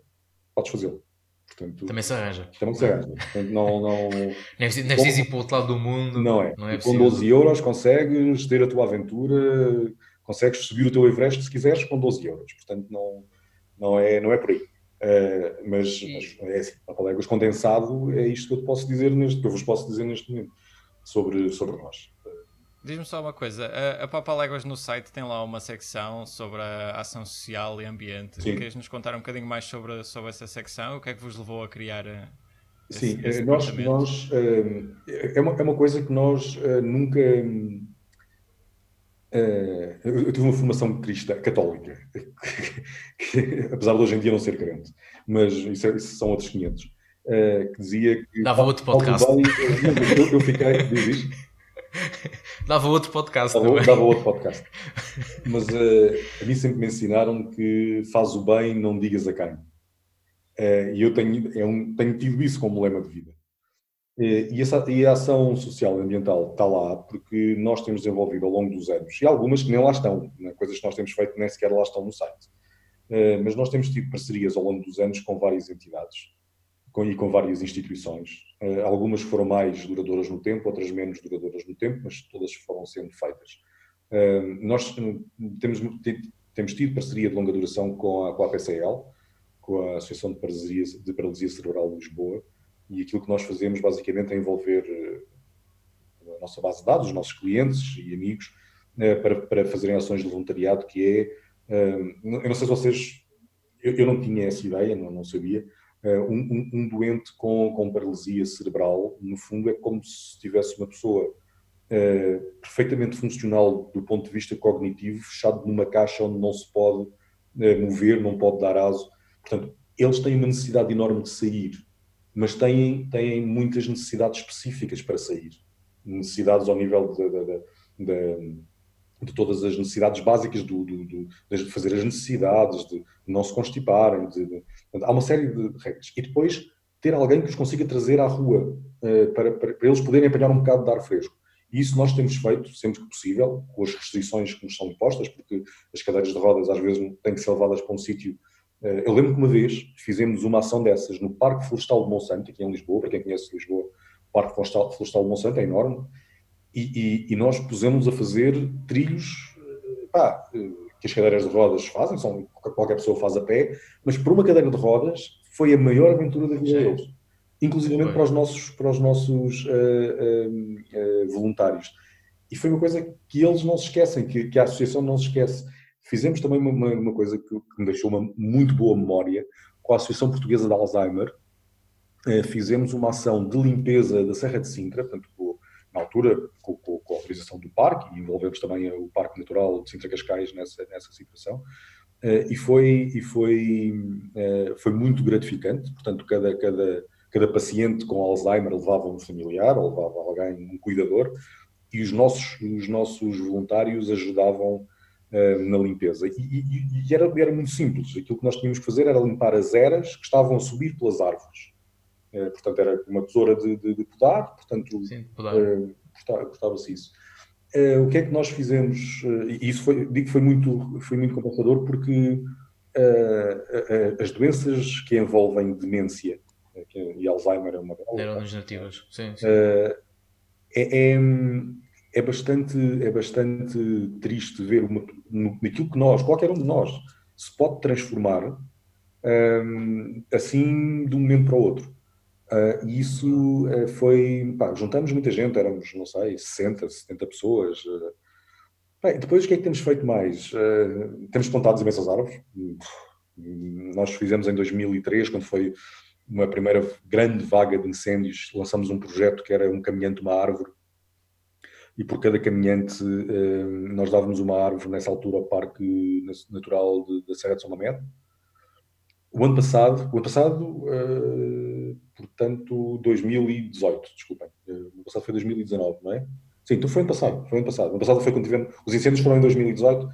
podes fazê-lo. Portanto, também se arranja. Também se arranja. Portanto, não, não, é preciso ir para o outro lado do mundo. Não é. Não é com 12 euros consegues ter a tua aventura, consegues subir o teu Everest se quiseres com 12 euros. Portanto, não, não, é, não é por aí. Uh, mas, mas, é assim, a Paléguas condensado é isto que eu te posso dizer neste, que eu vos posso dizer neste momento sobre, sobre nós. Diz-me só uma coisa, a, a Papaléguas no site tem lá uma secção sobre a ação social e ambiente. Sim. Queres nos contar um bocadinho mais sobre, sobre essa secção? O que é que vos levou a criar eh, Sim, esse nós, nós uh, é, uma, é uma coisa que nós nunca. Uh, eu tive uma formação cristã, católica, que, apesar de hoje em dia não ser crente, mas isso, é, isso são outros 500, que dizia que. Dava outro podcast. Bem, eu, eu, fiquei. Diz isto? Dava outro podcast dava, também. Dava outro podcast. Mas uh, a mim sempre me ensinaram que faz o bem, não digas a quem. Uh, e eu tenho, é um, tenho tido isso como lema de vida. Uh, e, essa, e a ação social e ambiental está lá porque nós temos desenvolvido ao longo dos anos, e algumas que nem lá estão, né? coisas que nós temos feito nem sequer lá estão no site. mas nós temos tido parcerias ao longo dos anos com várias entidades com, e com várias instituições. Uh, algumas foram mais duradouras no tempo, outras menos duradouras no tempo, mas todas foram sendo feitas. Nós temos, temos tido parceria de longa duração com a, com a PCL, com a Associação de Paralisia, de Paralisia Cerebral de Lisboa, e aquilo que nós fazemos basicamente é envolver uh, a nossa base de dados, os nossos clientes e amigos, para, para fazerem ações de voluntariado, que é, eu não sei se vocês, eu, eu não tinha essa ideia, não, não sabia, eh, um, um, um, doente com, com paralisia cerebral, no fundo, é como se tivesse uma pessoa perfeitamente funcional do ponto de vista cognitivo, fechado numa caixa onde não se pode mover, não pode dar aso. Portanto, eles têm uma necessidade enorme de sair, mas têm, têm muitas necessidades específicas para sair. Necessidades ao nível da, da, da, de todas as necessidades básicas do, do, do, de fazer as necessidades, de não se constiparem. De, de, há uma série de regras. E depois ter alguém que os consiga trazer à rua uh, para, para, para, eles poderem apanhar um bocado de ar fresco. E isso nós temos feito sempre que possível, com as restrições que nos são impostas, porque as cadeiras de rodas às vezes têm que ser levadas para um sítio. Uh, eu lembro que uma vez fizemos uma ação dessas no Parque Florestal de Monsanto, aqui em Lisboa, para quem conhece Lisboa, o Parque Florestal, Florestal de Monsanto é enorme, e, e, e nós pusemos a fazer trilhos pá, que as cadeiras de rodas fazem, são, qualquer pessoa faz a pé, mas por uma cadeira de rodas foi a maior aventura da vida deles, inclusive para os nossos, para os nossos uh, uh, uh, voluntários. E foi uma coisa que eles não se esquecem, que, que a associação não se esquece. Fizemos também uma, uma, coisa que, que, me deixou uma muito boa memória com a Associação Portuguesa de Alzheimer. fizemos uma ação de limpeza da Serra de Sintra, portanto, na altura, com, com, com, a autorização do parque, e envolvemos também o Parque Natural de Sintra Cascais nessa, nessa situação, uh, e, foi, e foi, uh, foi muito gratificante, portanto, cada, cada, cada paciente com Alzheimer levava um familiar, ou levava alguém, um cuidador, e os nossos, os nossos voluntários ajudavam na limpeza. E, e, e, era, era muito simples, aquilo que nós tínhamos que fazer era limpar as eras que estavam a subir pelas árvores. Eh, portanto, era uma tesoura de, de, de podar, portanto, Sim, podar. Uh, gostava-se isso. Uh, o que é que nós fizemos? Uh, e isso foi, digo que foi muito, foi muito compensador porque as doenças que envolvem demência, que, e Alzheimer é uma delas. Eram degenerativas, sim. sim. É, é, é, bastante, é bastante triste ver uma, naquilo que nós, qualquer um de nós, se pode transformar assim de um momento para o outro. Uh, e isso uh, foi. Pá, juntamos muita gente, éramos, não sei, 60, 70 pessoas. Uh, bem, depois o que é que temos feito mais? temos plantado imensas árvores. Nós fizemos em 2003, quando foi uma primeira grande vaga de incêndios, lançamos um projeto que era um caminhante uma árvore. E por cada caminhante nós dávamos uma árvore nessa altura ao Parque Natural da Serra de São Mamede. O ano passado, o ano passado portanto, 2018, desculpem. Eh, o ano passado foi 2019, não é? Sim, então foi ano passado. Foi ano passado. O ano passado foi quando tivemos. Os incêndios foram em 2018.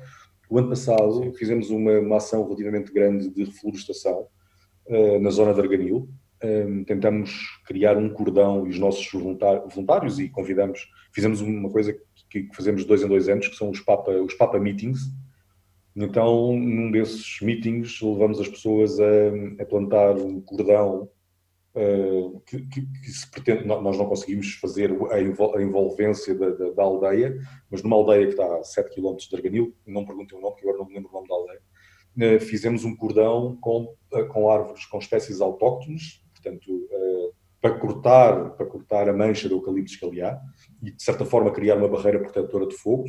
O ano passado Sim. fizemos uma, uma, ação relativamente grande de reflorestação uh, na zona de Arganil. Um, tentamos criar um cordão e os nossos voluntários e convidamos, fizemos uma coisa que, que fazemos dois em dois anos, que são os Papa, os Papa Meetings. Então, num desses meetings, levamos as pessoas a, a plantar um cordão Uh, que, que, que, se pretende, nós não conseguimos fazer a, envolvência da, da, da, aldeia, mas numa aldeia que está a 7 km de Arganil, não perguntem o nome, porque agora não me lembro o nome da aldeia, uh, fizemos um cordão com, uh, com árvores com espécies autóctones, portanto, para cortar, para cortar a mancha do eucalipto escaliar e, de certa forma, criar uma barreira protetora de fogo.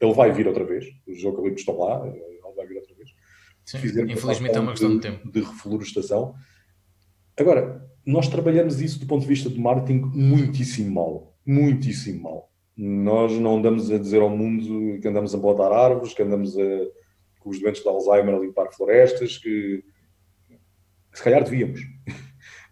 Ele vai vir outra vez, os eucaliptos estão lá, ele vai vir outra vez. Sim, infelizmente é uma questão de, de tempo. De reflorestação Agora, nós trabalhamos isso do ponto de vista de marketing muitíssimo mal. Muitíssimo mal. Nós não andamos a dizer ao mundo que andamos a plantar árvores, que andamos a, com os doentes de Alzheimer a limpar florestas, que se calhar devíamos.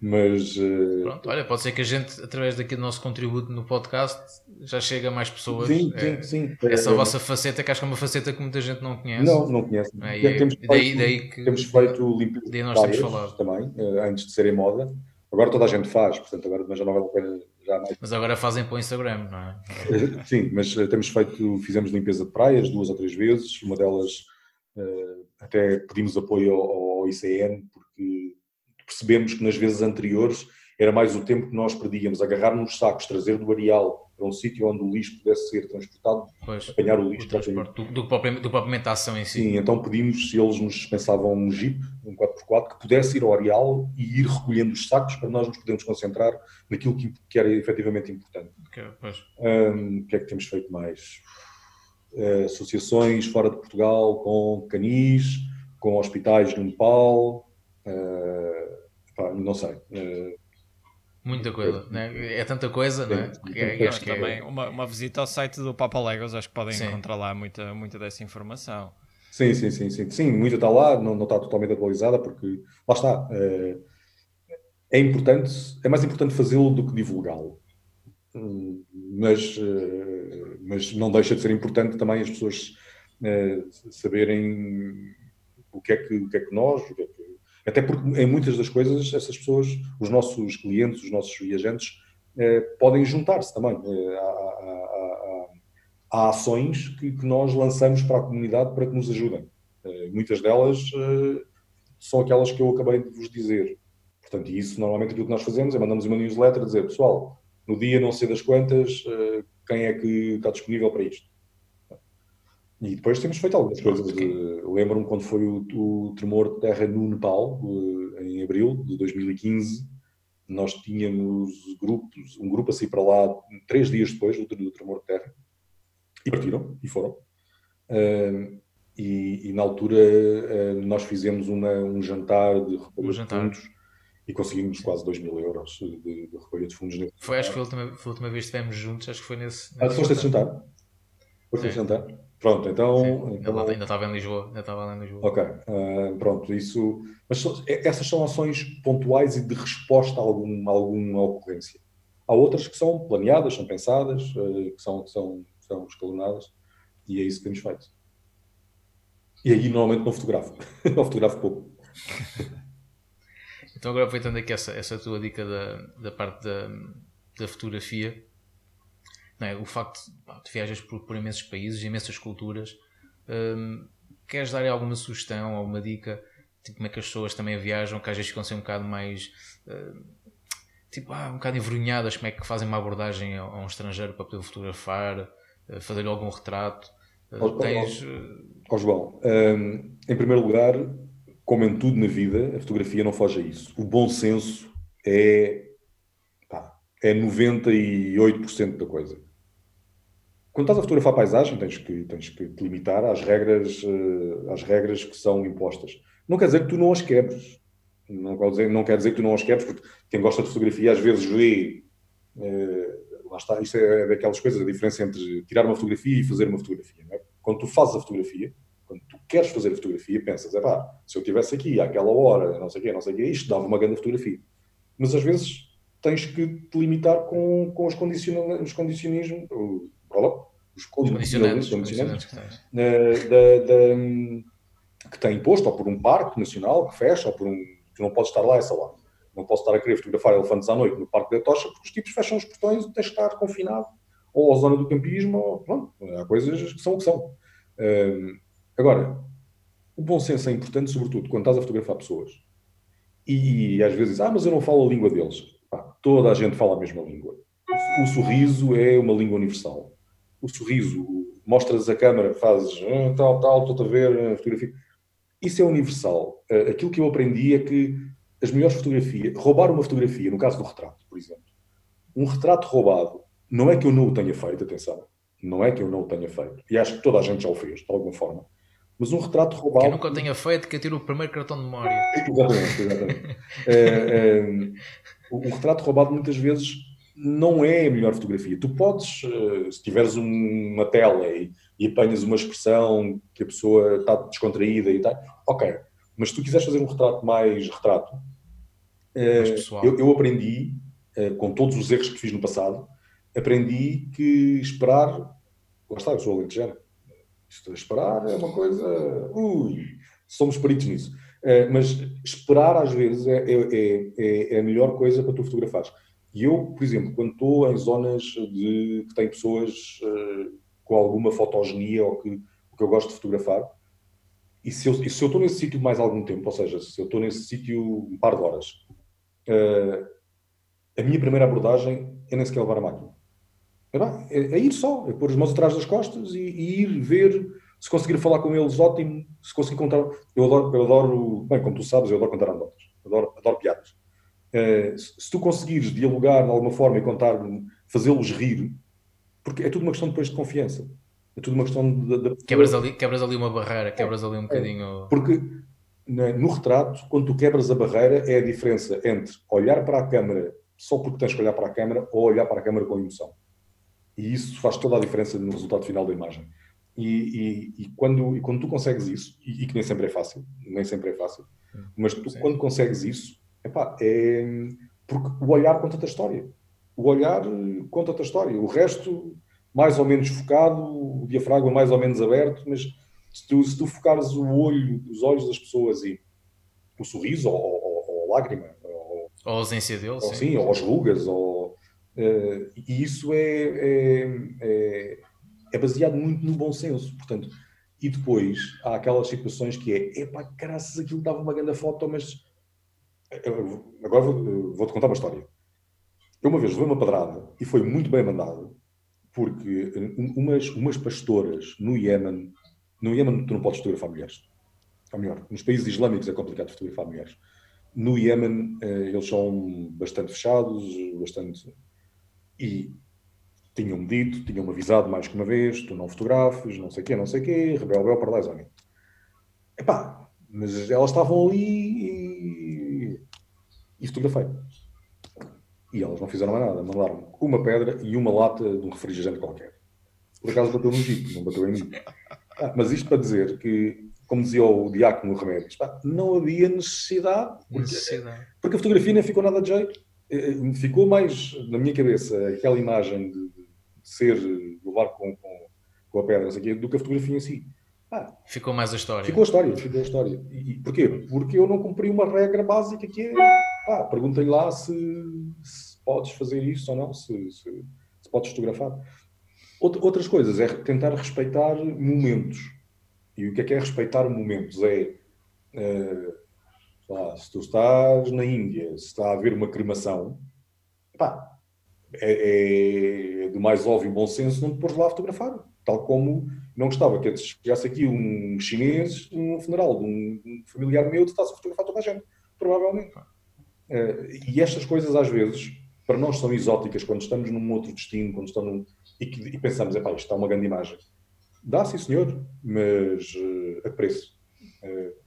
Mas. Uh... Pronto, olha, pode ser que a gente, através daqui do nosso contributo no podcast, já chega a mais pessoas. Sim, sim, é, sim. Essa é, vossa faceta, que acho que é uma faceta que muita gente não conhece. Não, não conhece. É, e, temos, daí, feito, daí que, temos feito limpeza daí nós temos falado. também, eh, antes de serem moda. Agora toda a gente faz, portanto, agora mas já não vale a pena. Já mais... Mas agora fazem para o Instagram, não é? Eh, sim, mas temos feito, fizemos limpeza de praias duas ou três vezes, uma delas até pedimos apoio ao, ao ICN, porque percebemos que nas vezes anteriores era mais o tempo que nós perdíamos, agarrar nos sacos, trazer do areal para um sítio onde o lixo pudesse ser transportado, pois, apanhar o lixo. O do, do, propriamente, do propriamente a ação em si. Sim, então pedimos se eles nos dispensavam um jeep, um 4x4, que pudesse ir ao areal e ir recolhendo os sacos para nós nos podermos concentrar naquilo que, que era efetivamente importante. Okay, um, o que é que temos feito mais? Uh, associações fora de Portugal com canis, com hospitais no Nepal, uh, pá, não sei. Uh, Muita coisa, é, né? é tanta coisa, não é? Que, é, acho que é também uma, uma visita ao site do Papa Legos, acho que podem sim. encontrar lá muita, muita dessa informação. Sim, sim, sim, sim, sim, muita está lá, não, não está totalmente atualizada, porque lá está. É, é importante, é mais importante fazê-lo do que divulgá-lo. Mas, mas não deixa de ser importante também as pessoas saberem o que, é que, o que é que nós, que é que... até porque em muitas das coisas essas pessoas, os nossos clientes, os nossos viajantes, podem juntar-se também. há, há, ações que, que, nós lançamos para a comunidade para que nos ajudem. muitas delas são aquelas que eu acabei de vos dizer. Portanto, isso normalmente aquilo que nós fazemos é mandamos uma newsletter a dizer, pessoal, no dia não sei das quantas, eh, quem é que está disponível para isto? E depois temos feito algumas coisas. Lembro-me quando foi o, o, tremor de terra no Nepal, eh, em abril de 2015, nós tínhamos grupos, um grupo a sair para lá três dias depois do, do tremor de terra, e partiram, e foram. Uh, e, e, na altura uh, nós fizemos uma, um jantar de recolha um jantar. de fundos e conseguimos quase 2 mil euros de, de recolha de fundos. Foi, acho que foi a, última, foi a última vez que estivemos juntos, acho que foi nesse. nesse ah, foste esse jantar? Foste esse jantar? Pronto, então, então... Ainda estava em Lisboa, ainda estava lá em Lisboa. Ok, uh, pronto, isso. Mas essas são ações pontuais e de resposta a, algum, a alguma ocorrência. Há outras que são planeadas, são pensadas, uh, que são, que são, são escalonadas, e é isso que temos feito. E aí normalmente não fotografo. não fotografo pouco. então agora aproveitando aqui essa, essa tua dica da, da parte da, da fotografia, é? o facto de viajas por, por imensos países, imensas culturas, hum, queres dar alguma sugestão, alguma dica tipo, como é que as pessoas também viajam, que às vezes ficam ser um bocado mais hum, tipo, ah, um bocado envergonhadas, como é que fazem uma abordagem a, a um estrangeiro para poder fotografar, fazer-lhe algum retrato. Ó, tens... ó, João, um, em primeiro lugar, como em tudo na vida, a fotografia não foge a isso. O bom senso é, pá, é 98% da coisa. Quando estás a fotografar paisagem, tens que, tens que te limitar às regras, uh, às regras que são impostas. Não quer dizer que tu não as quebres. Não quer dizer, não quer dizer que tu não as quebres, porque quem gosta de fotografia às vezes vê uh, lá está, isto é daquelas coisas, a diferença entre tirar uma fotografia e fazer uma fotografia. É? Quando tu fazes a fotografia, quando tu queres fazer a fotografia, pensas, é pá, se eu estivesse aqui àquela hora, não sei o quê, não sei o quê, isto dava uma grande fotografia. Mas às vezes tens que te limitar com, com os, condicion, os condicionismos, os condicionantes, condicionantes, que tem imposto, ou por um parque nacional que fecha, ou por um. que não pode estar lá essa hora. Não posso estar a querer fotografar elefantes à noite no Parque da Tocha porque os tipos fecham os portões e tens de estar confinado ou à zona do campismo. Ou, pronto, há coisas que são o que são. Um, agora, o bom senso é importante, sobretudo quando estás a fotografar pessoas e, e às vezes ah, mas eu não falo a língua deles. Pá, toda a gente fala a mesma língua. O sorriso é uma língua universal. O sorriso, mostras a câmera, fazes ah, tal, tal, estou a ver a fotografia. Isso é universal. Uh, aquilo que eu aprendi é que as melhores fotografias, roubar uma fotografia, no caso do retrato, por exemplo, um retrato roubado, não é que eu não o tenha feito, atenção, não é que eu não o tenha feito, e acho que toda a gente já o fez, de alguma forma, mas um retrato roubado. Que eu nunca o tenha feito, que tiro o primeiro cartão de memória. Exatamente, exatamente. é, é, um retrato roubado muitas vezes não é a melhor fotografia. Tu podes, eh, se tiveres uma tela e, e apanhas uma expressão que a pessoa está descontraída e tal, ok. Mas se tu quiseres fazer um retrato mais retrato, eh, eu, eu, aprendi, eh, com todos os erros que fiz no passado, aprendi que esperar. Lá está, eu sou alentejano. Isto esperar é uma coisa. Ui, somos peritos nisso. Mas esperar, às vezes, é, é, é, é, a melhor coisa para tu fotografares. E eu, por exemplo, quando estou em zonas de, que têm pessoas com alguma fotogenia ou que, que eu gosto de fotografar, e se eu, se eu estou nesse sítio mais algum tempo, ou seja, se eu estou nesse sítio um par de horas, uh, a minha primeira abordagem é nem sequer levar a máquina. É, é, é, ir só, é pôr as mãos atrás das costas e, e, ir ver, se conseguir falar com eles, ótimo, se conseguir contar. Eu adoro, eu adoro bem, como tu sabes, eu adoro contar anedotas, adoro, adoro piadas. Uh, se, tu conseguires dialogar de alguma forma e contar, fazê-los rir, porque é tudo uma questão depois de confiança. É tudo uma questão de. Quebras, ali, quebras ali uma barreira, quebras ali um é, bocadinho. Porque no retrato, quando tu quebras a barreira, é a diferença entre olhar para a câmara só porque tens que olhar para a câmara ou olhar para a câmara com emoção. E isso faz toda a diferença no resultado final da imagem. E, e, e quando, e quando tu consegues isso, e, e, que nem sempre é fácil, nem sempre é fácil, hum, mas tu, quando consegues isso, epá, é porque o olhar conta-te a história. O olhar conta-te a história. O resto mais ou menos focado, o diafragma mais ou menos aberto, mas se tu, se tu focares o olho, os olhos das pessoas e o sorriso ou, ou, ou a lágrima, ou, ou a ausência dele, ou, sim. sim, ou as rugas, ou, uh, e isso é, é, é, é, baseado muito no bom senso. Portanto, e depois há aquelas situações que é, epá, graças aquilo dava uma grande foto, mas agora vou-te vou contar uma história. Eu uma vez levei uma padrada e foi muito bem mandado, porque umas, umas pastoras no Iémen, no Iémen tu não podes fotografar mulheres. Ou melhor, nos países islâmicos é complicado fotografar mulheres. No Iémen eh, eles são bastante fechados, bastante. E tinham-me dito, tinham-me avisado mais que uma vez: tu não fotografes, não sei o quê, não sei o quê, rebel, bel, para lá, Epá, mas elas estavam ali e, e fotografei. E elas não fizeram mais nada, mandaram uma pedra e uma lata de um refrigerante qualquer. Por acaso bateu no jeep, não bateu em mim. Ah, mas isto para dizer que, como dizia o Diácono Remédios, não havia necessidade porque, necessidade. porque, a fotografia nem ficou nada de jeito. Eh, eh, ficou mais na minha cabeça aquela imagem de, de ser, de levar com, com, com a pedra do que a fotografia em si. Ah, ficou mais a história. Ficou a história, ficou a história. E, porquê? Porque eu não cumpri uma regra básica que é, ah, perguntem lá se, se, podes fazer isso ou não, se, se, se podes fotografar. Outras coisas é tentar respeitar momentos. E o que é que é respeitar momentos? É, uh, lá, se tu estás na Índia, se está a haver uma cremação, pá, é, é do mais óbvio bom senso não te pôres lá a fotografar. Tal como não gostava que chegasse aqui um chinês num funeral de um familiar meu, estás a fotografar toda a gente, provavelmente. Uh, e estas coisas, às vezes, para nós são exóticas quando estamos num outro destino, quando estamos num, e, e pensamos, isto está uma grande imagem. Dá, sim, senhor, mas uh, a preço. Uh,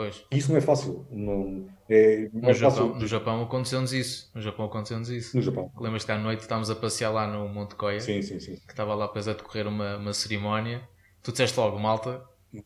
pois. Isso não é fácil. Não, é, não no, é Japão, fácil. no Japão aconteceu-nos isso. No Japão aconteceu-nos isso. No Japão. Lembras-te que à noite estávamos a passear lá no Monte Coia? Sim, sim, sim. Que estava lá depois a decorrer uma, uma cerimónia. Tu disseste logo, malta,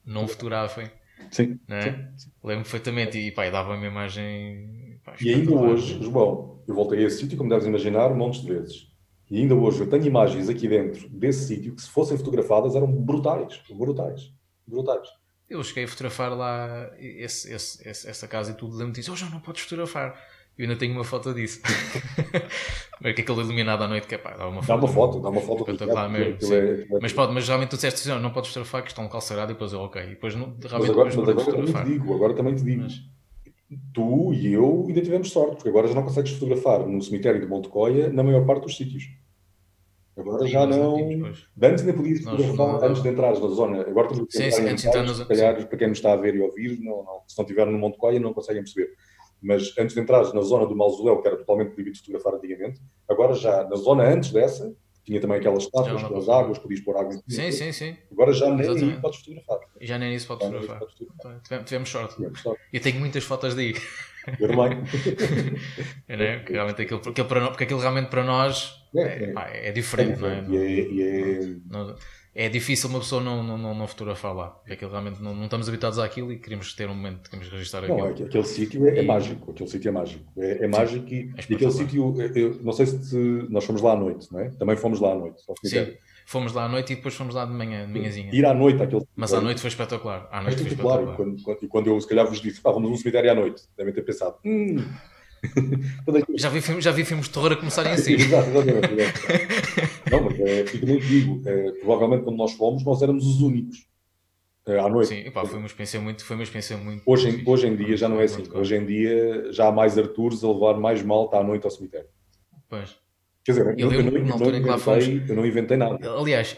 não fotografem. Sim. Né? sim, sim. Lembro perfeitamente e pá, dava uma imagem. Pá, e ainda hoje, João, eu voltei a esse sítio, como deves imaginar, montes de vezes. E ainda hoje eu tenho imagens aqui dentro desse sítio que, se fossem fotografadas, eram brutais. Brutais. Brutais. Eu cheguei a fotografar lá esse, esse, essa casa e tudo. Lembro-me disso, oh, já não podes fotografar. Eu ainda tenho uma foto disso. mas que aquele iluminado à noite que é pá, dá uma foto. Dá uma foto, dá uma foto. Espetacular mesmo. É, mas, pode, mas realmente tu disseste assim, não podes fotografar que está um local sagrado e depois eu, ok. E depois não, realmente mas agora, mas agora também te digo, agora também te digo. Mas tu e eu ainda tivemos sorte, porque agora já não consegues fotografar no cemitério de Monte Coia na maior parte dos sítios. Agora já não. Antigos, antes nem podias fotografar antes de entrares na zona. Agora estamos sim, sim, antes entrar se calhar, para quem nos está a ver e ouvir, não, não, se não estiver no Monte Coia, não conseguem perceber. Mas antes de entrares na zona do mausoléu, que era totalmente proibido fotografar antigamente, agora já na zona antes dessa, tinha também aquelas estátuas com as águas, podias pôr água Sim, sim, sim. Agora já nem aí podes fotografar. Já nem isso podes fotografar. Podes fotografar. Então, tivemos sorte. Tivemos sorte. Eu tenho muitas fotos daí. Também. é, né? realmente aquilo, porque, aquilo, porque aquilo realmente para nós é, é, pá, é diferente, não é? E é, e é... Não, é difícil uma pessoa não, não, não, não fotografar lá. Porque aquilo realmente não, não estamos habituados àquilo e queremos ter um momento, queremos registrar não, aquilo. Aquele, aquele sítio é, é, mágico, aquele sítio é mágico. É, é mágico e, é e aquele sítio, eu, não sei se nós fomos lá à noite, não é? Também fomos lá à noite. Sim, fomos lá à noite e depois fomos lá de manhã, de manhãzinha. Ir à noite àquele Mas à noite foi espetacular. À noite foi espetacular. E, quando, e quando eu se calhar vos disse, ah, vamos a um cemitério à noite, devem ter pensado, hum, já, vi filmes, já vi filmes de terror a começarem assim. exato, exatamente. não, mas é, e também digo, é, provavelmente quando nós fomos, nós éramos os únicos. É, à noite. Sim, pá, foi uma experiência muito. Foi uma experiência muito hoje, em, hoje em dia já não é assim. Hoje em dia já há mais Artures a levar mais malta à noite ao cemitério. Pois. Quer dizer, eu, eu, não, eu, não inventei, fomos... eu não inventei nada. Aliás,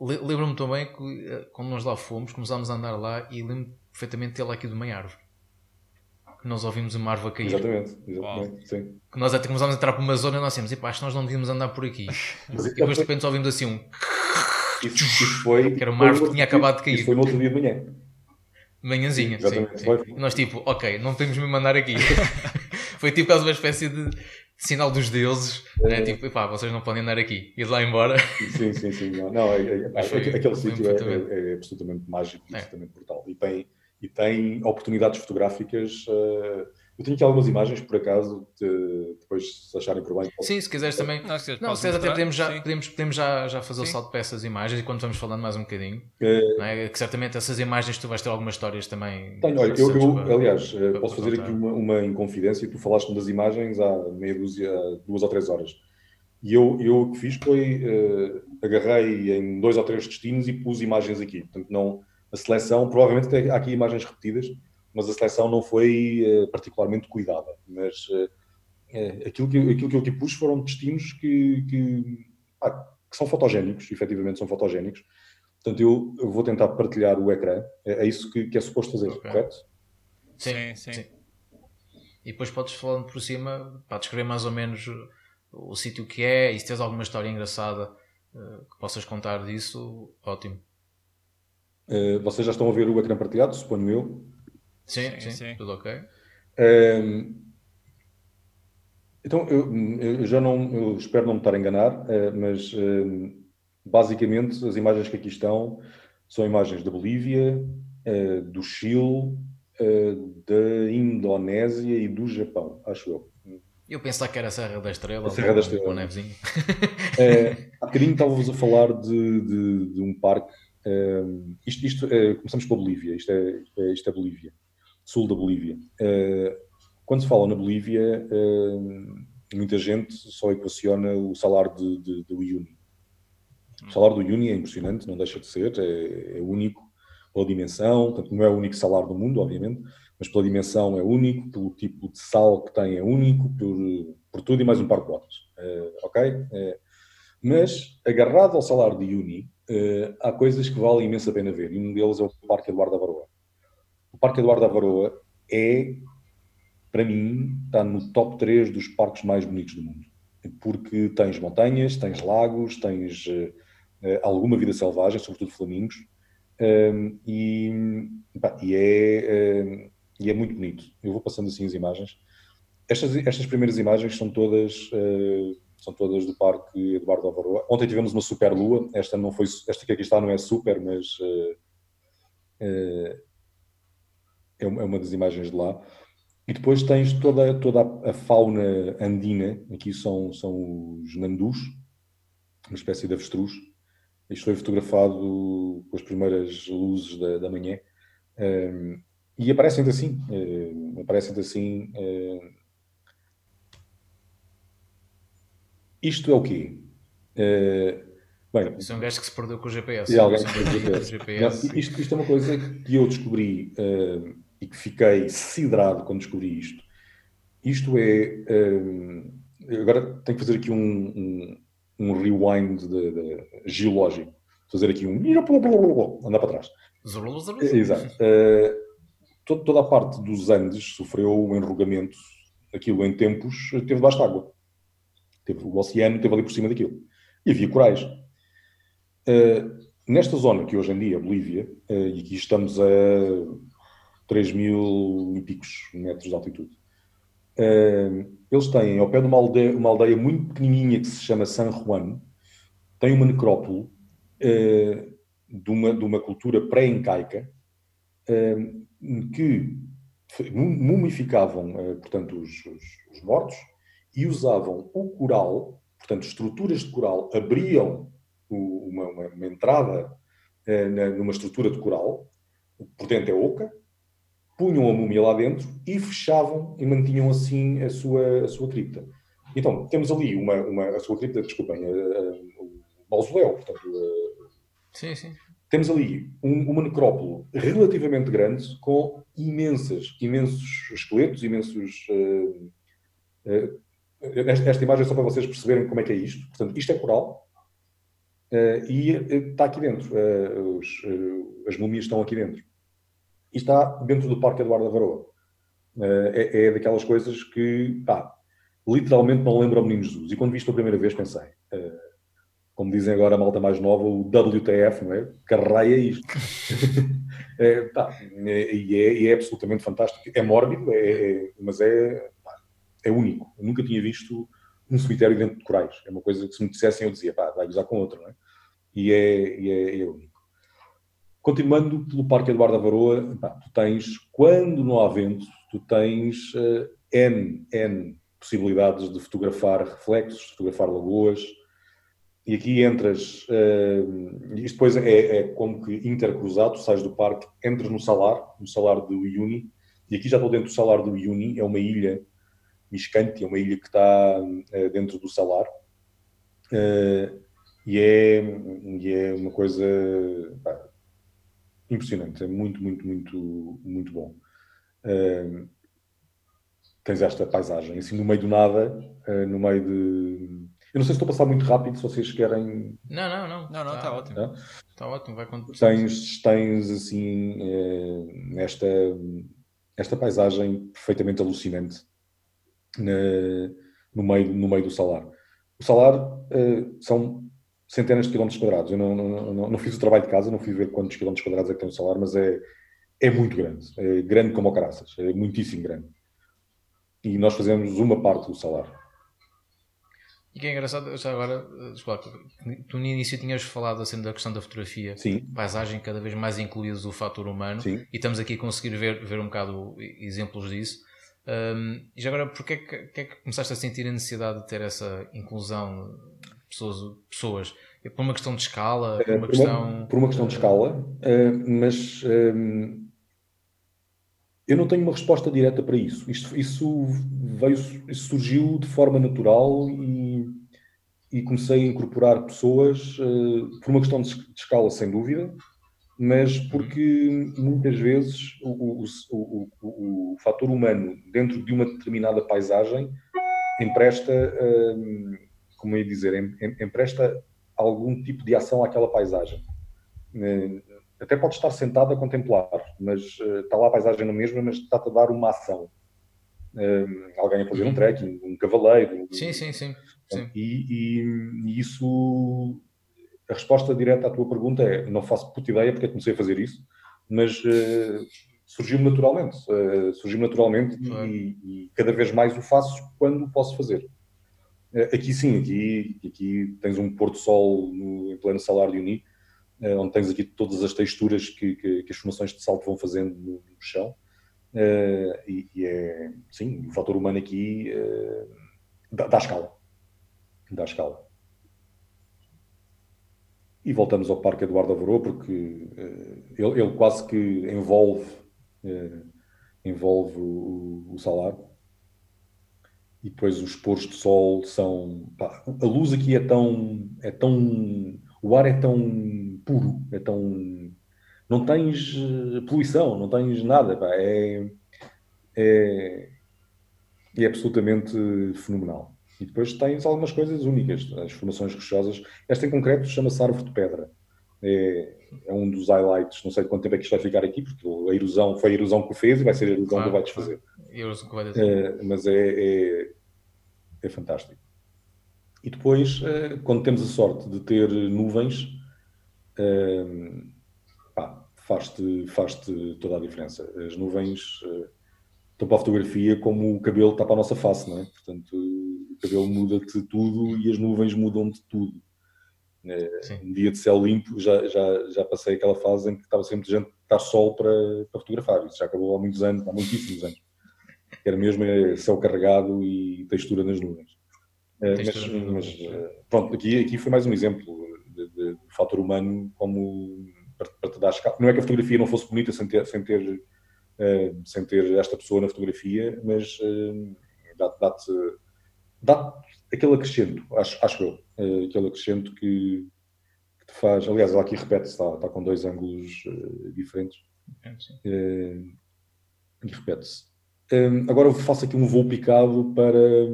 lembro-me também que eh, quando nós lá fomos, começámos a andar lá e lembro perfeitamente de ter lá aqui de uma árvore que nós ouvimos uma árvore cair. Exatamente, exatamente, sim. Que nós até começámos a entrar por uma zona e nós dissemos, acho que nós não devíamos andar por aqui. Mas e depois de repente ouvimos assim um... Isso, isso foi... Que era uma árvore que tinha acabado de cair. Isso foi no outro dia de manhã. Manhãzinha, sim. sim, sim. Nós tipo, ok, não temos me mandar aqui. foi tipo quase uma espécie de sinal dos deuses, é. né? tipo, pá, vocês não podem andar aqui, ir lá embora. Sim, sim, sim. Não, não é, é, foi, aquele sítio é, é, absolutamente mágico, absolutamente brutal. E tem, e tem oportunidades fotográficas. Uh, Eu tenho aqui algumas imagens, por acaso, de, depois se acharem por bem. Sim, se quiseres também. Não, se quiseres, até podemos já, podemos, podemos já, já fazer sim. o salto para essas imagens e quando vamos falando mais um bocadinho. É... É? Que certamente essas imagens tu vais ter algumas histórias também. Tenho, olha, eu, eu para, aliás, eh, para posso fazer aqui uma, uma inconfidência. Tu falaste das imagens há meia dúzia, duas ou três horas. E eu, eu o que fiz foi uh, agarrei em dois ou três destinos e pus imagens aqui. Portanto, não, a seleção, provavelmente há aqui imagens repetidas mas a seleção não foi uh, particularmente cuidada. Mas uh, aquilo, que, aquilo que eu aqui pus foram destinos que, que, ah, que, são fotogénicos, efetivamente são fotogénicos. Portanto, eu, eu vou tentar partilhar o ecrã. É, é isso que, que, é suposto fazer, okay. correto? Sim, sim, sim, E depois podes falando por cima, para descrever mais ou menos o, o sítio que é e se tens alguma história engraçada uh, que possas contar disso, ótimo. Uh, vocês já estão a ver o ecrã partilhado, suponho eu. Sim, sim, sim. tudo ok. Um, então, eu, eu, já não, eu espero não me estar a enganar, uh, mas uh, basicamente as imagens que aqui estão são imagens da Bolívia, uh, do Chile, da Indonésia e do Japão, acho eu. Eu pensava que era a Serra da Estrela. A Serra da Estrela. Com nevezinho. há bocadinho estávamos a falar de, de, de um parque. isto, isto começamos pela Bolívia. Isto é, isto é, isto é Bolívia sul da Bolívia. Uh, quando se fala na Bolívia, uh, muita gente só equaciona o salário de, de, do Uni. O salário do Uni é impressionante, não deixa de ser, é, é único pela dimensão, portanto, não é o único salário do mundo, obviamente, mas pela dimensão é único, pelo tipo de sal que tem é único, por, por tudo e mais um par de botas. Uh, ok? Uh, mas, agarrado ao salário de Uni, uh, há coisas que vale imensa pena ver, e um deles é o Parque Eduardo Avaroa. Parque Eduardo Avaroa é, para mim, está no top 3 dos parques mais bonitos do mundo. Porque tens montanhas, tens lagos, tens uh, alguma vida selvagem, sobretudo flamingos, um, e, pá, e, é, um, e é muito bonito. Eu vou passando assim as imagens. Estas, estas primeiras imagens são todas, uh, são todas do Parque Eduardo Avaroa. Ontem tivemos uma super lua. Esta não foi, esta que aqui está não é super, mas é uma das imagens de lá. E depois tens toda, toda a fauna andina, aqui são, são os nandus, uma espécie de avestruz. Isto foi fotografado com as primeiras luzes da, da manhã. Um, e aparecem assim, uh, aparecem assim. Uh, isto é o quê? Uh, bem, Isso é um gajo que se perdeu com o GPS. E alguém que se perdeu com o GPS. Não, isto, isto, é uma coisa que eu descobri uh, e que fiquei siderado quando descobri isto. Isto é. Um, agora tenho que fazer aqui um, um, um rewind de, de, geológico. Fazer aqui um. andar para trás. Exato. Uh, toda a parte dos Andes sofreu um enrugamento. Aquilo em tempos teve debaixo de água. Teve, o oceano teve ali por cima daquilo. E havia corais. Uh, nesta zona que hoje em dia é Bolívia, uh, e aqui estamos a 3 mil e picos metros de altitude. Eles têm, ao pé de uma aldeia, uma aldeia muito pequenininha que se chama San Juan, tem uma necrópole de, uma, de uma cultura pré-incaica que mumificavam, portanto, os, os, os, mortos e usavam o coral, portanto, estruturas de coral, abriam uma, uma, entrada na, numa estrutura de coral, por dentro é oca, punham a múmia lá dentro e fechavam e mantinham assim a sua, a sua cripta. Então, temos ali uma, uma a sua cripta, desculpem, o mausoléu, portanto, a, sim, sim. temos ali um, uma necrópole relativamente grande com imensas, imensos esqueletos, imensos... Uh, uh, esta, esta, imagem é só para vocês perceberem como é que é isto. Portanto, isto é coral uh, e está aqui dentro. Os, as múmias estão aqui dentro e está dentro do Parque Eduardo Avaroa. Eh, é, é daquelas coisas que, pá, literalmente não lembra o Menino Jesus. E quando vi isto a primeira vez pensei, uh, como dizem agora a malta mais nova, o WTF, não é? Carreia isto. é, pá, é, e, é, e, é, absolutamente fantástico. É mórbido, é, é mas é, pá, é único. Eu nunca tinha visto um cemitério dentro de corais. É uma coisa que se me dissessem eu dizia, pá, vai usar com outro, não é? E é, e é, é único. Continuando pelo Parque Eduardo Avaroa, pá, tu tens, quando não há vento, tu tens uh, N, N possibilidades de fotografar reflexos, fotografar lagoas, e aqui entras, uh, isto depois é, é, como que intercruzado, sais do parque, entras no salar, no salar do Iuni, e aqui já estou dentro do salar do Iuni, é uma ilha Miscante, é uma ilha que está uh, dentro do salar, uh, e, é, e é uma coisa impressionante, é muito, muito, muito, muito bom. Uh, tens esta paisagem, assim, no meio do nada, no meio de eu não sei se estou a passar muito rápido, se vocês querem. Não, não, não. Não, não, está tá ótimo. Está tá ótimo, vai quando tens, tens, assim, é, esta, esta paisagem perfeitamente alucinante na, no, meio, no meio do salar. O salar é, são centenas de quilómetros quadrados. Eu não, não, não, não, fiz o trabalho de casa, não fui ver quantos quilómetros quadrados é que tem o salar, mas é, é muito grande. É grande como o caraças. É muitíssimo grande. E nós fazemos uma parte do salar. E que é engraçado, já agora, eh, desculpa, tu no início tinhas falado assim da questão da fotografia, Sim. paisagem, cada vez mais incluídos o fator humano, Sim. e estamos aqui a conseguir ver, ver um bocado exemplos disso. Um, e já agora, porquê é que, que, é que começaste a sentir a necessidade de ter essa inclusão pessoas? pessoas? É por uma questão de escala? Por uma, por questão... Uma, por uma questão de escala, uh, mas uh, eu não tenho uma resposta direta para isso. Isto, isso veio, isso surgiu de forma natural e e comecei a incorporar pessoas uh, por uma questão de, escala, sem dúvida, mas porque muitas vezes o, o, o, o fator humano dentro de uma determinada paisagem empresta, uh, como ia dizer, em, em, empresta algum tipo de ação àquela paisagem. Uh, até pode estar sentado a contemplar, mas está lá a paisagem na mesma, mas está-te a dar uma ação. alguém a fazer um uhum. trekking, um cavaleiro. Sim, sim, sim. E, e, e, isso, a resposta direta à tua pergunta é: não faço puta ideia porque é comecei a fazer isso, mas surgiu naturalmente. Uh, surgiu naturalmente e, e, cada vez mais o faço quando posso fazer. Uh, aqui sim, aqui, aqui tens um pôr-do-sol em pleno salário de Uni, onde tens aqui todas as texturas que, que, que as formações de salto vão fazendo no, no chão. E, e, é, sim, o fator humano aqui dá, dá escala da escala. E voltamos ao Parque Eduardo Averô, porque uh, ele, ele, quase que envolve, uh, envolve o, o, salário. E depois os pôres de sol são. Pá, a luz aqui é tão, é tão. O ar é tão puro, é tão. Não tens eh, poluição, não tens nada. Pá, é, é, é absolutamente fenomenal. E depois tens algumas coisas únicas, as formações rochosas. Esta em concreto chama-se árvore de pedra. É, é, um dos highlights. Não sei quanto tempo é que isto vai ficar aqui, porque a erosão foi a erosão que o fez e vai ser a erosão claro, que vai desfazer. Claro. É, mas é, é, é, fantástico. E depois, é, quando temos a sorte de ter nuvens, é, faz-te faz toda a diferença. As nuvens é, estão para a fotografia como o cabelo está para a nossa face, não é? Portanto, cabelo muda-te tudo e as nuvens mudam de tudo. É, um dia de céu limpo, já, já, já passei aquela fase em que estava sempre gente estar sol para, para fotografar. Isso já acabou há muitos anos, há muitíssimos anos. Era mesmo é, céu carregado e textura nas nuvens. É, mas, mas, eh, pronto, aqui, aqui foi mais um exemplo de, de, de fator humano como para, para, te dar escala. Não é que a fotografia não fosse bonita sem ter, sem ter, uh, sem ter esta pessoa na fotografia, mas uh, dá-te dá aquele acrescento, acho, acho eu, uh, aquele acrescento que, que, te faz. Aliás, ela aqui repete-se, está, está, com dois ângulos uh, diferentes. Uh, e repete-se. Um, agora eu faço aqui um voo picado para,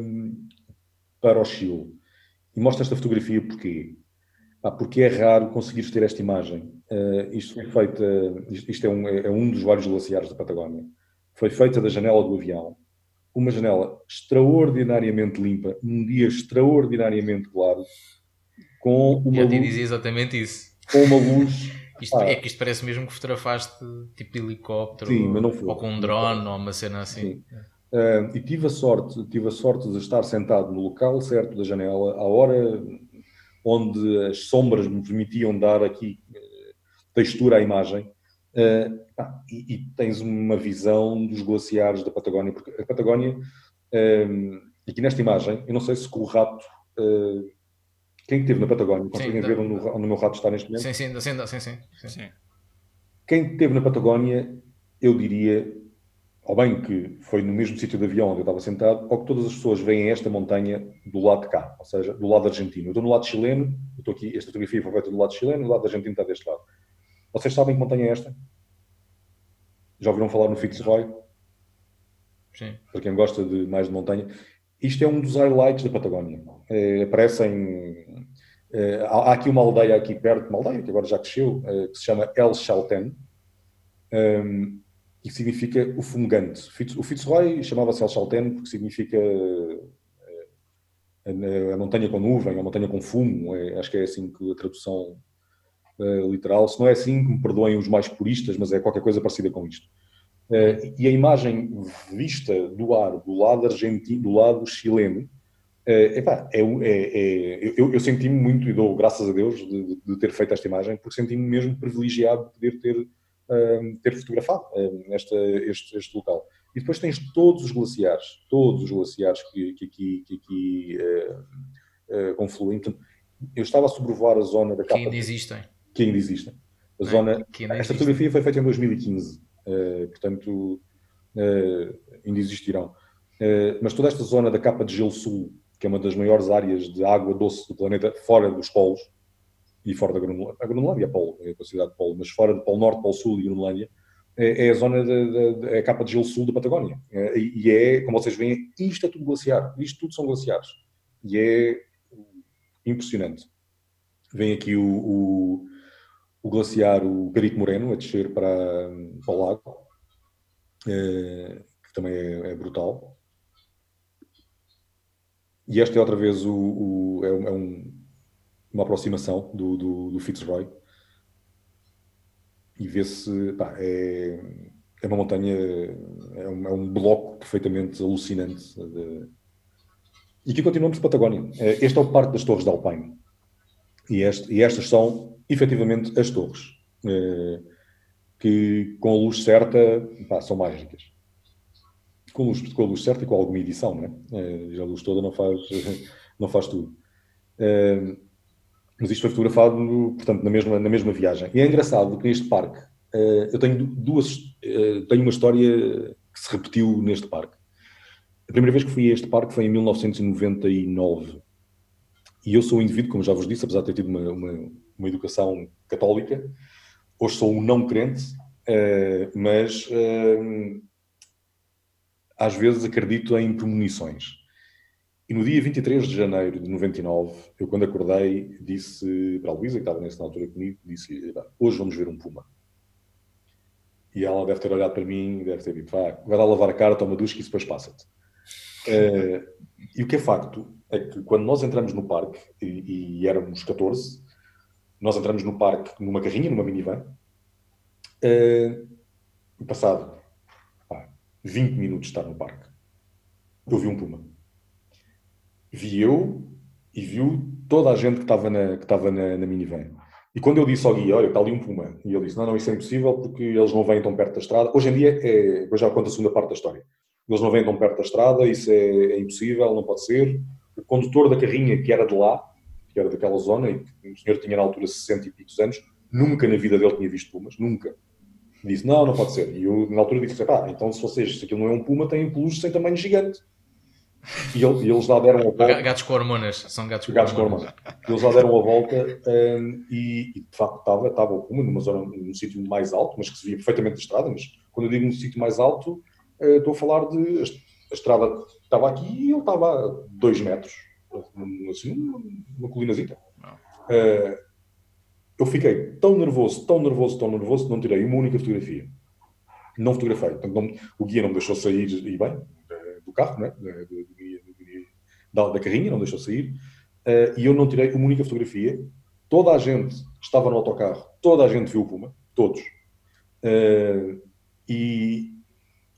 para o Chile e mostro esta fotografia porquê? Ah, porque é raro conseguires ter esta imagem. Uh, isto foi feita, isto, isto é, um, é, um, dos vários glaciares da Patagónia. Foi feita da janela do avião uma janela extraordinariamente limpa, um dia extraordinariamente claro, com uma Eu te luz, dizia exatamente isso. Com uma luz. isto, ah, é que isto parece mesmo que fotografaste tipo de helicóptero sim, ou, ou, com um drone ou uma cena assim. Uh, e tive a sorte, tive a sorte de estar sentado no local certo da janela, à hora onde as sombras me permitiam dar aqui textura à imagem. Uh, ah, e, e, tens uma visão dos glaciares da Patagónia, porque a Patagónia, um, aqui nesta imagem, eu não sei se com o rato, uh, quem esteve na Patagónia, conseguem ver onde, onde o meu rato está neste momento? Sim, sim, sim, sim, sim. sim. Quem esteve na Patagónia, eu diria, ou bem que foi no mesmo sítio de avião onde eu estava sentado, ou que todas as pessoas veem esta montanha do lado de cá, ou seja, do lado argentino. Eu estou no lado chileno, eu estou aqui, esta fotografia foi feita do lado chileno, o lado argentino está deste lado. Vocês sabem que montanha é esta? Já ouviram falar no Fitzroy? Sim. Para quem gosta de mais de montanha. Isto é um dos highlights da Patagónia. É, aparecem. É, há, aqui uma aldeia aqui perto, uma aldeia que agora já cresceu, é, que se chama El Chalten, um, e que significa o fumegante. O Fitzroy chamava-se El Chalten porque significa é, a, a, montanha com nuvem, a montanha com fumo, é, acho que é assim que a tradução uh, literal. Se não é assim, que me perdoem os mais puristas, mas é qualquer coisa parecida com isto. Uh, e a imagem vista do ar do lado argentino, do lado chileno, uh, epá, é, é, é, eu, eu senti-me muito, e dou graças a Deus de, de ter feito esta imagem, porque senti-me mesmo privilegiado de poder ter, uh, ter fotografado esta, este, este, local. E depois tens todos os glaciares, todos os glaciares que, que aqui, que aqui confluem. Portanto, eu estava a sobrevoar a zona da capa. Que ainda existem que ainda existem. A é? zona, esta fotografia foi feita em 2015, uh, eh, portanto uh, ainda existirão. Uh, mas toda esta zona da capa de gelo sul, que é uma das maiores áreas de água doce do planeta, fora dos polos, e fora da Groenlândia, a Groenlândia é polo, é considerado polo, mas fora do Polo Norte, Polo Sul e Groenlândia, é, é a zona da é a capa de gelo sul da Patagónia. e é, como vocês veem, isto é tudo glaciar, isto tudo são glaciares. E é impressionante. Vem aqui o, o o glaciar, o Perito Moreno, a descer para, para o lago, é, que também é, é, brutal. E esta é outra vez o, o é, é um, uma aproximação do, do, do Fitzroy. E vê-se, é, é uma montanha, é um, é um bloco perfeitamente alucinante. De... E aqui continuamos Patagónia. É, este é o Parque das Torres de Alpine. E, este, e estas são efetivamente as torres, eh, que com a luz certa pá, são mágicas. Com a, luz, com a luz certa e com alguma edição, não é? Eh, a luz toda não faz, não faz tudo. Eh, mas isto foi fotografado, portanto, na mesma, na mesma viagem. E é engraçado que neste parque, eu tenho duas, tenho uma história que se repetiu neste parque. A primeira vez que fui a este parque foi em 1999. E eu sou um indivíduo, como já vos disse, apesar de ter tido uma, uma uma educação católica. Hoje sou um não crente, uh, mas uh, às vezes acredito em premonições. E no dia 23 de janeiro de 99, eu quando acordei, disse para a Luísa, que estava nessa altura comigo, disse, hoje vamos ver um puma. E ela deve ter olhado para mim deve ter dito, vai lá lavar a cara, toma ducha que isso depois passa-te. Uh, e o que é facto é que quando nós entramos no parque, e, e éramos 14, nós entramos no parque numa carrinha, numa minivan. Uh, passado pá, 20 minutos de estar no parque, eu vi um puma. Vi eu e viu toda a gente que estava na, que estava na, na minivan. E quando eu disse ao guia, olha, está ali um puma, e ele disse, não, não, isso é impossível porque eles não vêm tão perto da estrada. Hoje em dia, é, já conto a segunda parte da história. Eles não vêm tão perto da estrada, isso é, é impossível, não pode ser. O condutor da carrinha, que era de lá, que era daquela zona, e o senhor tinha na altura 60 e picos anos, nunca na vida dele tinha visto pumas, nunca. Disse, não, não pode ser. E eu, na altura, disse, pá, então se vocês, se aquilo não é um puma, tem um peluche sem tamanho gigante. E, ele, e eles lá deram a volta. Gatos com hormonas, são gatos com gatos hormonas. Eles lá deram a volta um, e, e, de facto estava, estava o puma numa zona, num sítio mais alto, mas que se via perfeitamente de estrada. Mas quando eu digo num sítio mais alto, uh, estou a falar de. A estrada estava aqui e ele estava a 2 metros assim, uma colinazita. Uh, eu fiquei tão nervoso, tão nervoso, tão nervoso, que não tirei uma única fotografia. Não fotografei. Portanto, não, o guia não me deixou sair, e bem, do carro, né? do, da, da, carrinha, não deixou sair. Uh, e eu não tirei uma única fotografia. Toda a gente estava no autocarro, toda a gente viu o Puma, todos. Uh, e,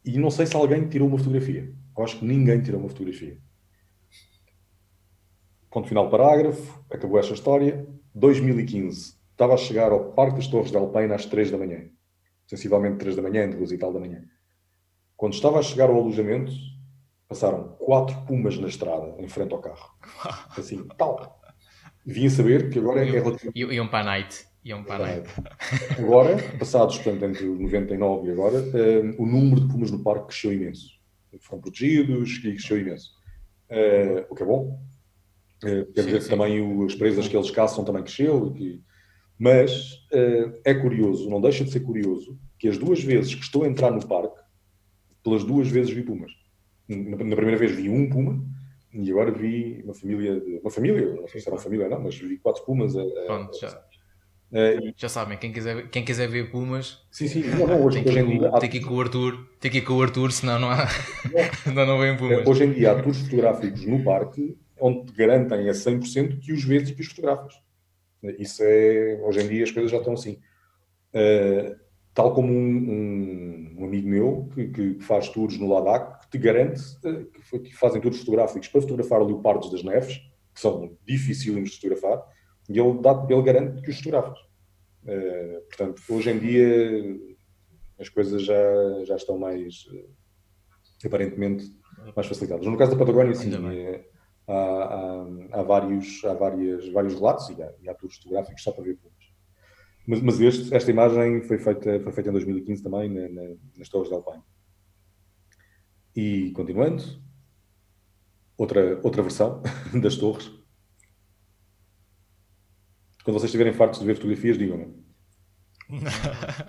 e não sei se alguém tirou uma fotografia. Eu acho que ninguém tirou uma fotografia. Ponto final parágrafo, acabou esta história. 2015, estava a chegar ao Parque das Torres de Alpena às 3 da manhã. Sensivelmente 3 da manhã, 2 e tal da manhã. Quando estava a chegar ao alojamento, passaram quatro pumas na estrada, em frente ao carro. Assim, tal. Vim saber que agora é relativamente... Iam para a night. Iam para a night. Agora, passados, portanto, entre 99 e agora, uh, o número de pumas no parque cresceu imenso. Foram protegidos e cresceu imenso. Uh, o que é bom. Uh, quer dizer que também o, as presas que eles caçam também cresceu. Que... Mas é curioso, não deixa de ser curioso, que as duas vezes que estou a entrar no parque, pelas duas vezes vi pumas. Na, na primeira vez vi um puma e agora vi uma família, de, uma família, não sei se era uma família ou não, mas vi quatro pumas. A, a, Pronto, já. Uh, já sabem, quem quiser, quem quiser ver Pumas, sim, sim. Não, não, hoje, tem, que ir, tem que ir com o Arthur, tem que ir com o Arthur, senão não há, não, não vem Pumas. Hoje em dia há tours fotográficos no parque onde te garantem a 100% que os vês e que os fotografas. Isso é, hoje em dia as coisas já estão assim. Uh, tal como um, um, amigo meu que, que, faz tours no Ladakh, que te garante uh, que, que, fazem tours fotográficos para fotografar leopardos das neves, que são dificílimos de fotografar, e ele, dá, ele garante que os fotografas. Uh, portanto, hoje em dia as coisas já, já estão mais, uh, aparentemente, mais facilitadas. No caso da Patagónia, sim, é, há, há, há, vários, há várias, vários relatos e há, e há tours fotográficos só para ver filmes. Mas, mas este, esta imagem foi feita, foi feita em 2015 também, na, na, nas Torres de Alpine. E continuando, outra, outra versão das torres, quando vocês estiverem fartos de ver fotografias, digam-me.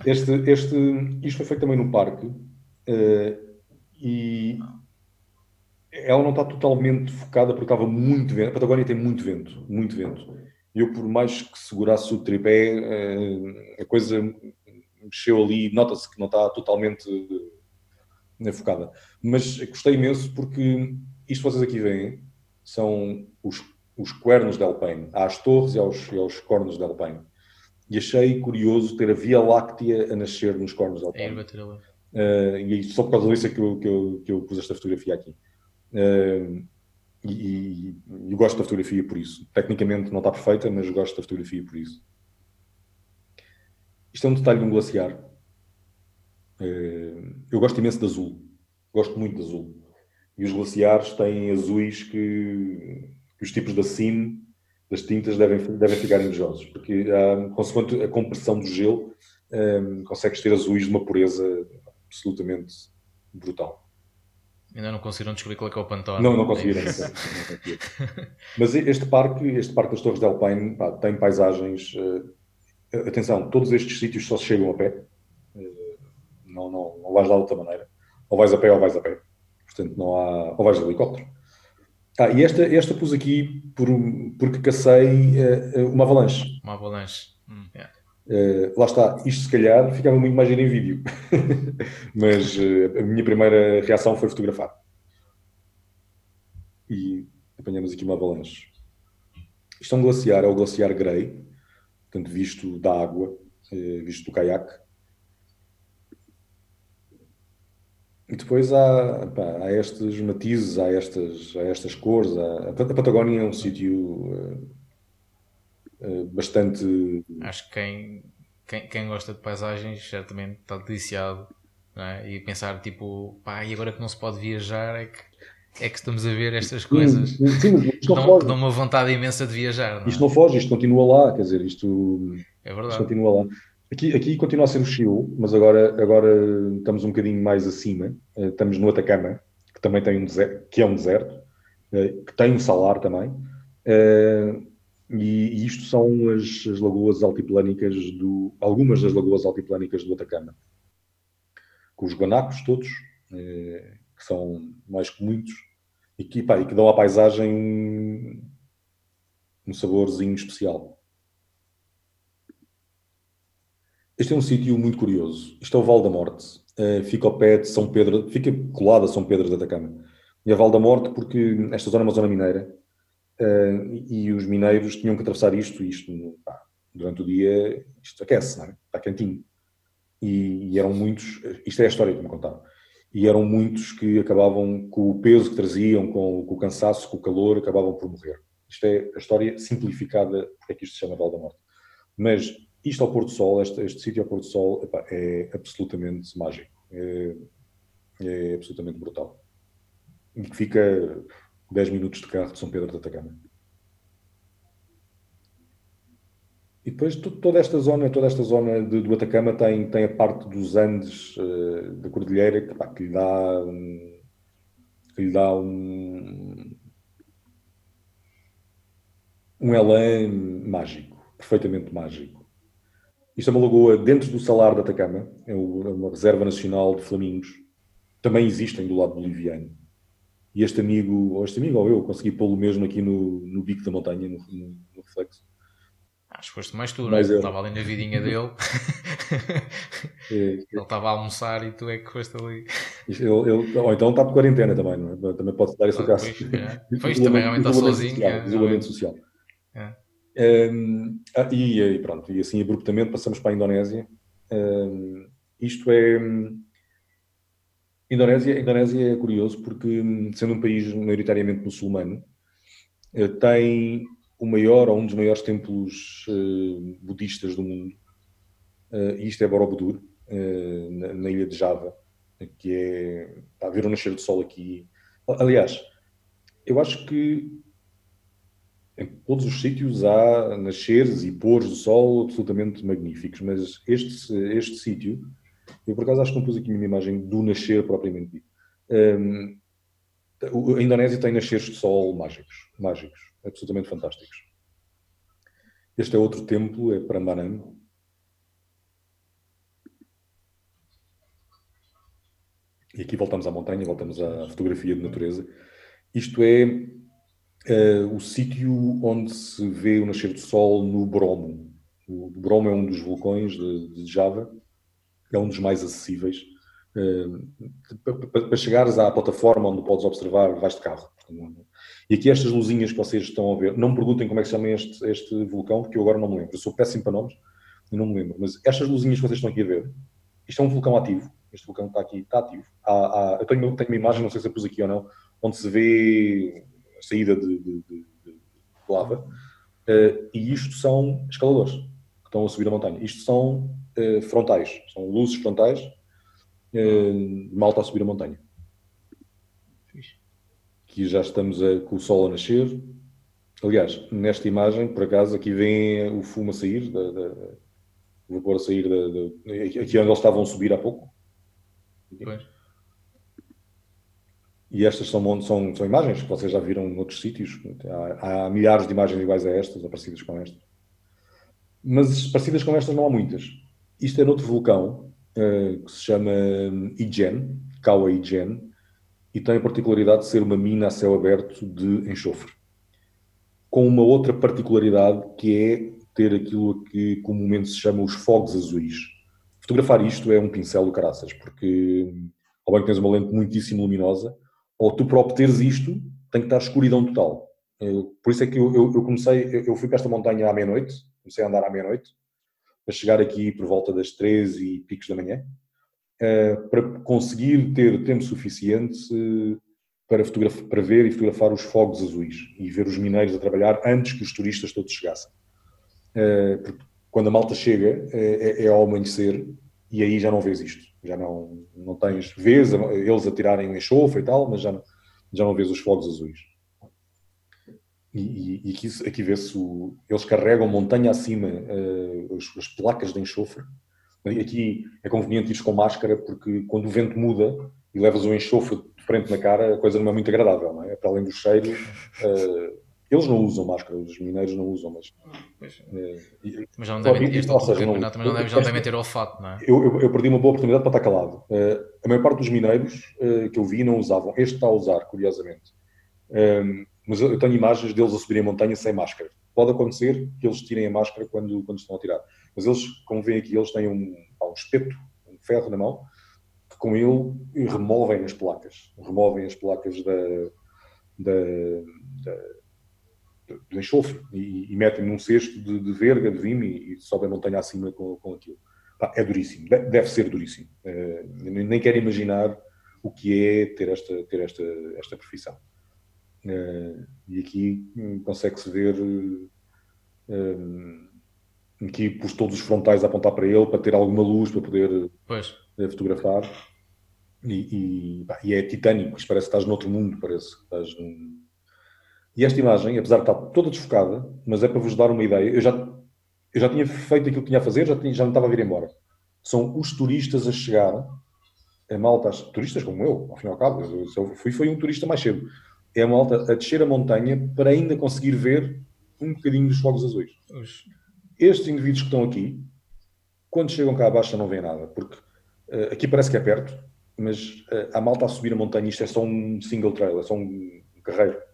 Este, este, isto foi feito também no parque uh, e ela não está totalmente focada porque estava muito vento. A Patagónia tem muito vento, muito vento. Eu, por mais que segurasse o tripé, uh, a coisa mexeu ali, nota-se que não está totalmente uh, focada. Mas gostei imenso porque isto vocês aqui veem são os os cuernos de Alpine, às torres e aos, e aos cornos de Alpine. E achei curioso ter a Via Láctea a nascer nos cornos de Alpine. É, uh, e só por causa disso é que eu, que eu, que eu pus esta fotografia aqui. Uh, e, e, eu gosto da fotografia por isso. Tecnicamente não está perfeita, mas gosto da fotografia por isso. Isto é um detalhe de um glaciar. Uh, eu gosto imenso de azul. Gosto muito de azul. E os glaciares têm azuis que que os tipos da SIM, das tintas, devem, devem ficar invejosos, porque um, consoante a compressão do gelo, um, consegues ter azuis de uma pureza absolutamente brutal. Ainda não conseguiram descobrir qual é, que é o Pantone. Não, não conseguiram. Mas este parque, este parque das Torres de Alpine, pá, tem paisagens. Uh, atenção, todos estes sítios só se chegam a pé. Uh, não, não, não vais lá de outra maneira. Ou vais a pé ou vais a pé. Portanto, não há. Ou vais de helicóptero. Ah, e esta, esta pus aqui por, porque cacei uh, uma avalanche. Uma avalanche. Hum, yeah. uh, lá está, isto se calhar ficava muito mais em vídeo, mas uh, a minha primeira reação foi fotografar. E apanhamos aqui uma avalanche. Isto é um glaciar, é o glaciar Grey, portanto, visto da água, visto do caiaque. E depois há, pá, há estes matizes, há estas, há estas cores. Há... A Patagónia é um sítio uh, uh, bastante. Acho que quem, quem, quem, gosta de paisagens certamente está deliciado. É? E pensar, tipo, pá, e agora que não se pode viajar, é que, é que estamos a ver estas coisas. Sim, sim não dão, dão uma vontade imensa de viajar. Não é? Isto não foge, isto continua lá, quer dizer, isto, é verdade. Isto continua lá. Aqui, aqui continua a ser o Chiu, mas agora, agora estamos um bocadinho mais acima. Eh, estamos no Atacama, que também tem um deserto, que é um deserto, eh, que tem um salar também. Eh, e isto são as, as lagoas altiplânicas do. algumas das lagoas altiplânicas do Atacama. Com os guanacos todos, que são mais que muitos, e que, pá, e que dão à paisagem um saborzinho especial. Este é um sítio muito curioso. Isto é o Val da Morte. Uh, fica ao pé de São Pedro, fica colado a São Pedro da Atacama. E é Val da Morte porque esta zona é uma zona mineira uh, e os mineiros tinham que atravessar isto, isto pá, durante o dia, isto aquece, é? está quentinho. E, e, eram muitos, isto é a história que me contaram, e eram muitos que acabavam com o peso que traziam, com, com o cansaço, com o calor, acabavam por morrer. Isto é a história simplificada porque é que isto se chama Val da Morte. Mas isto ao Porto do Sol, este, este sítio ao Porto do Sol, epá, é absolutamente mágico. É, é absolutamente brutal. E que fica 10 minutos de carro de São Pedro da Atacama. E depois toda esta zona, toda esta zona de, do Atacama tem, tem a parte dos Andes uh, da Cordilheira que, pá, que, lhe dá um, que lhe dá um, um elan mágico, perfeitamente mágico. Isto é uma lagoa dentro do Salar da Atacama, é, é uma reserva nacional de flamingos. Também existem do lado boliviano. E este amigo, ou este amigo ou eu, consegui pô-lo mesmo aqui no, no bico da montanha, no, no, no reflexo. Acho que foste mais tu, não é? Ele estava ali na vidinha dele. É, ele estava a almoçar e tu é que foste ali. Ele, ele, ou então está por quarentena também, não é? Também pode dar esse ah, caso. Pois, é. também realmente está sozinho. Social, é, isolamento social. Um, ah, e, e, pronto, e assim abruptamente passamos para a Indonésia. Um, isto é. Indonésia, Indonésia é curioso porque, sendo um país maioritariamente muçulmano, eh, tem o maior ou um dos maiores templos uh, budistas do mundo. Uh, e isto é Borobudur, uh, na, na, ilha de Java, que é. A ver o nascer do sol aqui. Aliás, eu acho que em todos os sítios há nasceres e pôres do sol absolutamente magníficos, mas este, este sítio, eu por acaso acho que compus aqui uma imagem do nascer propriamente dito. Um, a Indonésia tem nasceres de sol mágicos, mágicos absolutamente fantásticos. Este é outro templo, é Prambanan. E aqui voltamos à montanha, voltamos à fotografia de natureza. Isto é uh, o sítio onde se vê o nascer do sol no Bromo. O Bromo é um dos vulcões de, de Java, é um dos mais acessíveis. Uh, para chegares à plataforma onde podes observar, vais de carro. E aqui estas luzinhas que vocês estão a ver, não me perguntem como é que se chama este, este vulcão, porque eu agora não me lembro. Eu sou péssimo para nomes e não me lembro. Mas estas luzinhas que vocês estão aqui a ver, isto é um vulcão ativo. Este vulcão está aqui, está ativo. Há, há, eu tenho, tenho uma imagem, não sei se eu pus aqui ou não, onde se vê a saída de, de, de, de lava. Uh, e isto são escaladores que estão a subir a montanha. Isto são uh, frontais, são luzes frontais, uh, malta a subir a montanha que já estamos a, com o sol a nascer. Aliás, nesta imagem, por acaso, aqui vem o fumo a sair, da, da, o vapor a sair da, da, aqui onde eles estavam a subir há pouco. Pois. E estas são, são, são imagens que vocês já viram noutros sítios. Há, há, milhares de imagens iguais a estas, ou parecidas com estas. Mas parecidas com estas não há muitas. Isto é noutro vulcão, uh, que se chama Igen, Kawa Igen, e tem a particularidade de ser uma mina a céu aberto de enxofre. Com uma outra particularidade que é ter aquilo que comumente se chama os fogos azuis. Fotografar isto é um pincel do caraças, porque ao bem que tens uma lente muitíssimo luminosa, ou tu para obteres isto tem que estar escuridão total. por isso é que eu, eu, eu comecei, eu fui para esta montanha à meia-noite, comecei a andar à meia-noite, para chegar aqui por volta das 13 e picos da manhã, uh, para conseguir ter tempo suficiente uh, para, para, ver e fotografar os fogos azuis e ver os mineiros a trabalhar antes que os turistas todos chegassem. Uh, porque quando a malta chega é, é, ao amanhecer e aí já não vês isto. Já não, não tens, vês eles a tirarem o enxofre e tal, mas já não, já não vês os fogos azuis. E, e, e aqui, aqui vê-se, eles carregam montanha acima uh, as, as, placas de enxofre Aqui é conveniente ir com máscara porque quando o vento muda e levas um enxofre de frente na cara, a coisa não é muito agradável, não é? Para além do cheiro, uh, eles não usam máscara, os mineiros não usam, mas. Uh, mas já não devem, este não, não, não, deve, já devem ter olfato, não é? Eu, eu, eu, perdi uma boa oportunidade para estar calado. Uh, a maior parte dos mineiros que eu vi não usavam. Este está a usar, curiosamente. mas eu tenho imagens deles a subirem a montanha sem máscara. Pode acontecer que eles tirem a máscara quando, quando estão a tirar. Mas eles, como veem aqui, eles têm um, um espeto, um ferro na mão, que com ele removem as placas. Removem as placas da, da, da do enxofre e, e metem num cesto de, de verga, de vime e, e sobem a montanha acima com, com aquilo. é duríssimo, deve ser duríssimo. Uh, nem quero imaginar o que é ter esta, ter esta, esta profissão. Uh, e aqui hum, consegue-se ver uh, aqui pus todos os frontais a apontar para ele, para ter alguma luz, para poder Pois. eh, fotografar. E, e, pá, e é titânico, parece que estás noutro mundo, parece que estás num... E esta imagem, apesar de estar toda desfocada, mas é para vos dar uma ideia, eu já, eu já tinha feito aquilo que tinha a fazer, já, tinha, já me estava a vir embora. São os turistas a chegar, a malta, turistas como eu, ao fim e ao cabo, eu, eu fui, foi um turista mais cedo. É a malta a descer a montanha para ainda conseguir ver um bocadinho dos fogos azuis. Estes indivíduos que estão aqui, quando chegam cá abaixo já não vêem nada, porque eh, aqui parece que é perto, mas eh, a malta a subir a montanha, isto é só um single trail, é só um, um carreiro.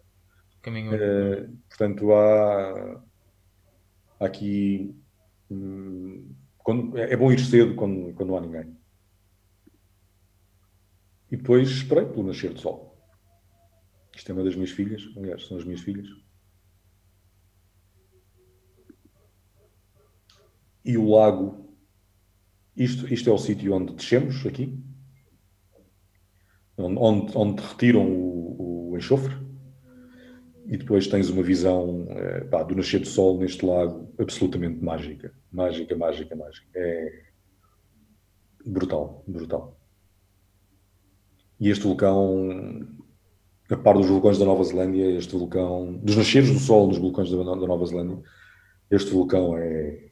Caminho. Eh, portanto, há, há aqui. hum, quando- é é bom ir cedo quando, quando não há ninguém. E depois esperei pelo nascer do sol. Isto é uma das minhas filhas, aliás, são as minhas filhas. E o lago. Isto, isto é o sítio onde descemos, aqui. Onde, onde, onde retiram o, o enxofre e depois tens uma visão eh, pá, do nascer do sol neste lago absolutamente mágica. Mágica, mágica, mágica. É brutal, brutal. E este vulcão, a par dos vulcões da Nova Zelândia, este vulcão, dos nasceres do sol nos vulcões da, da Nova Zelândia, este vulcão é,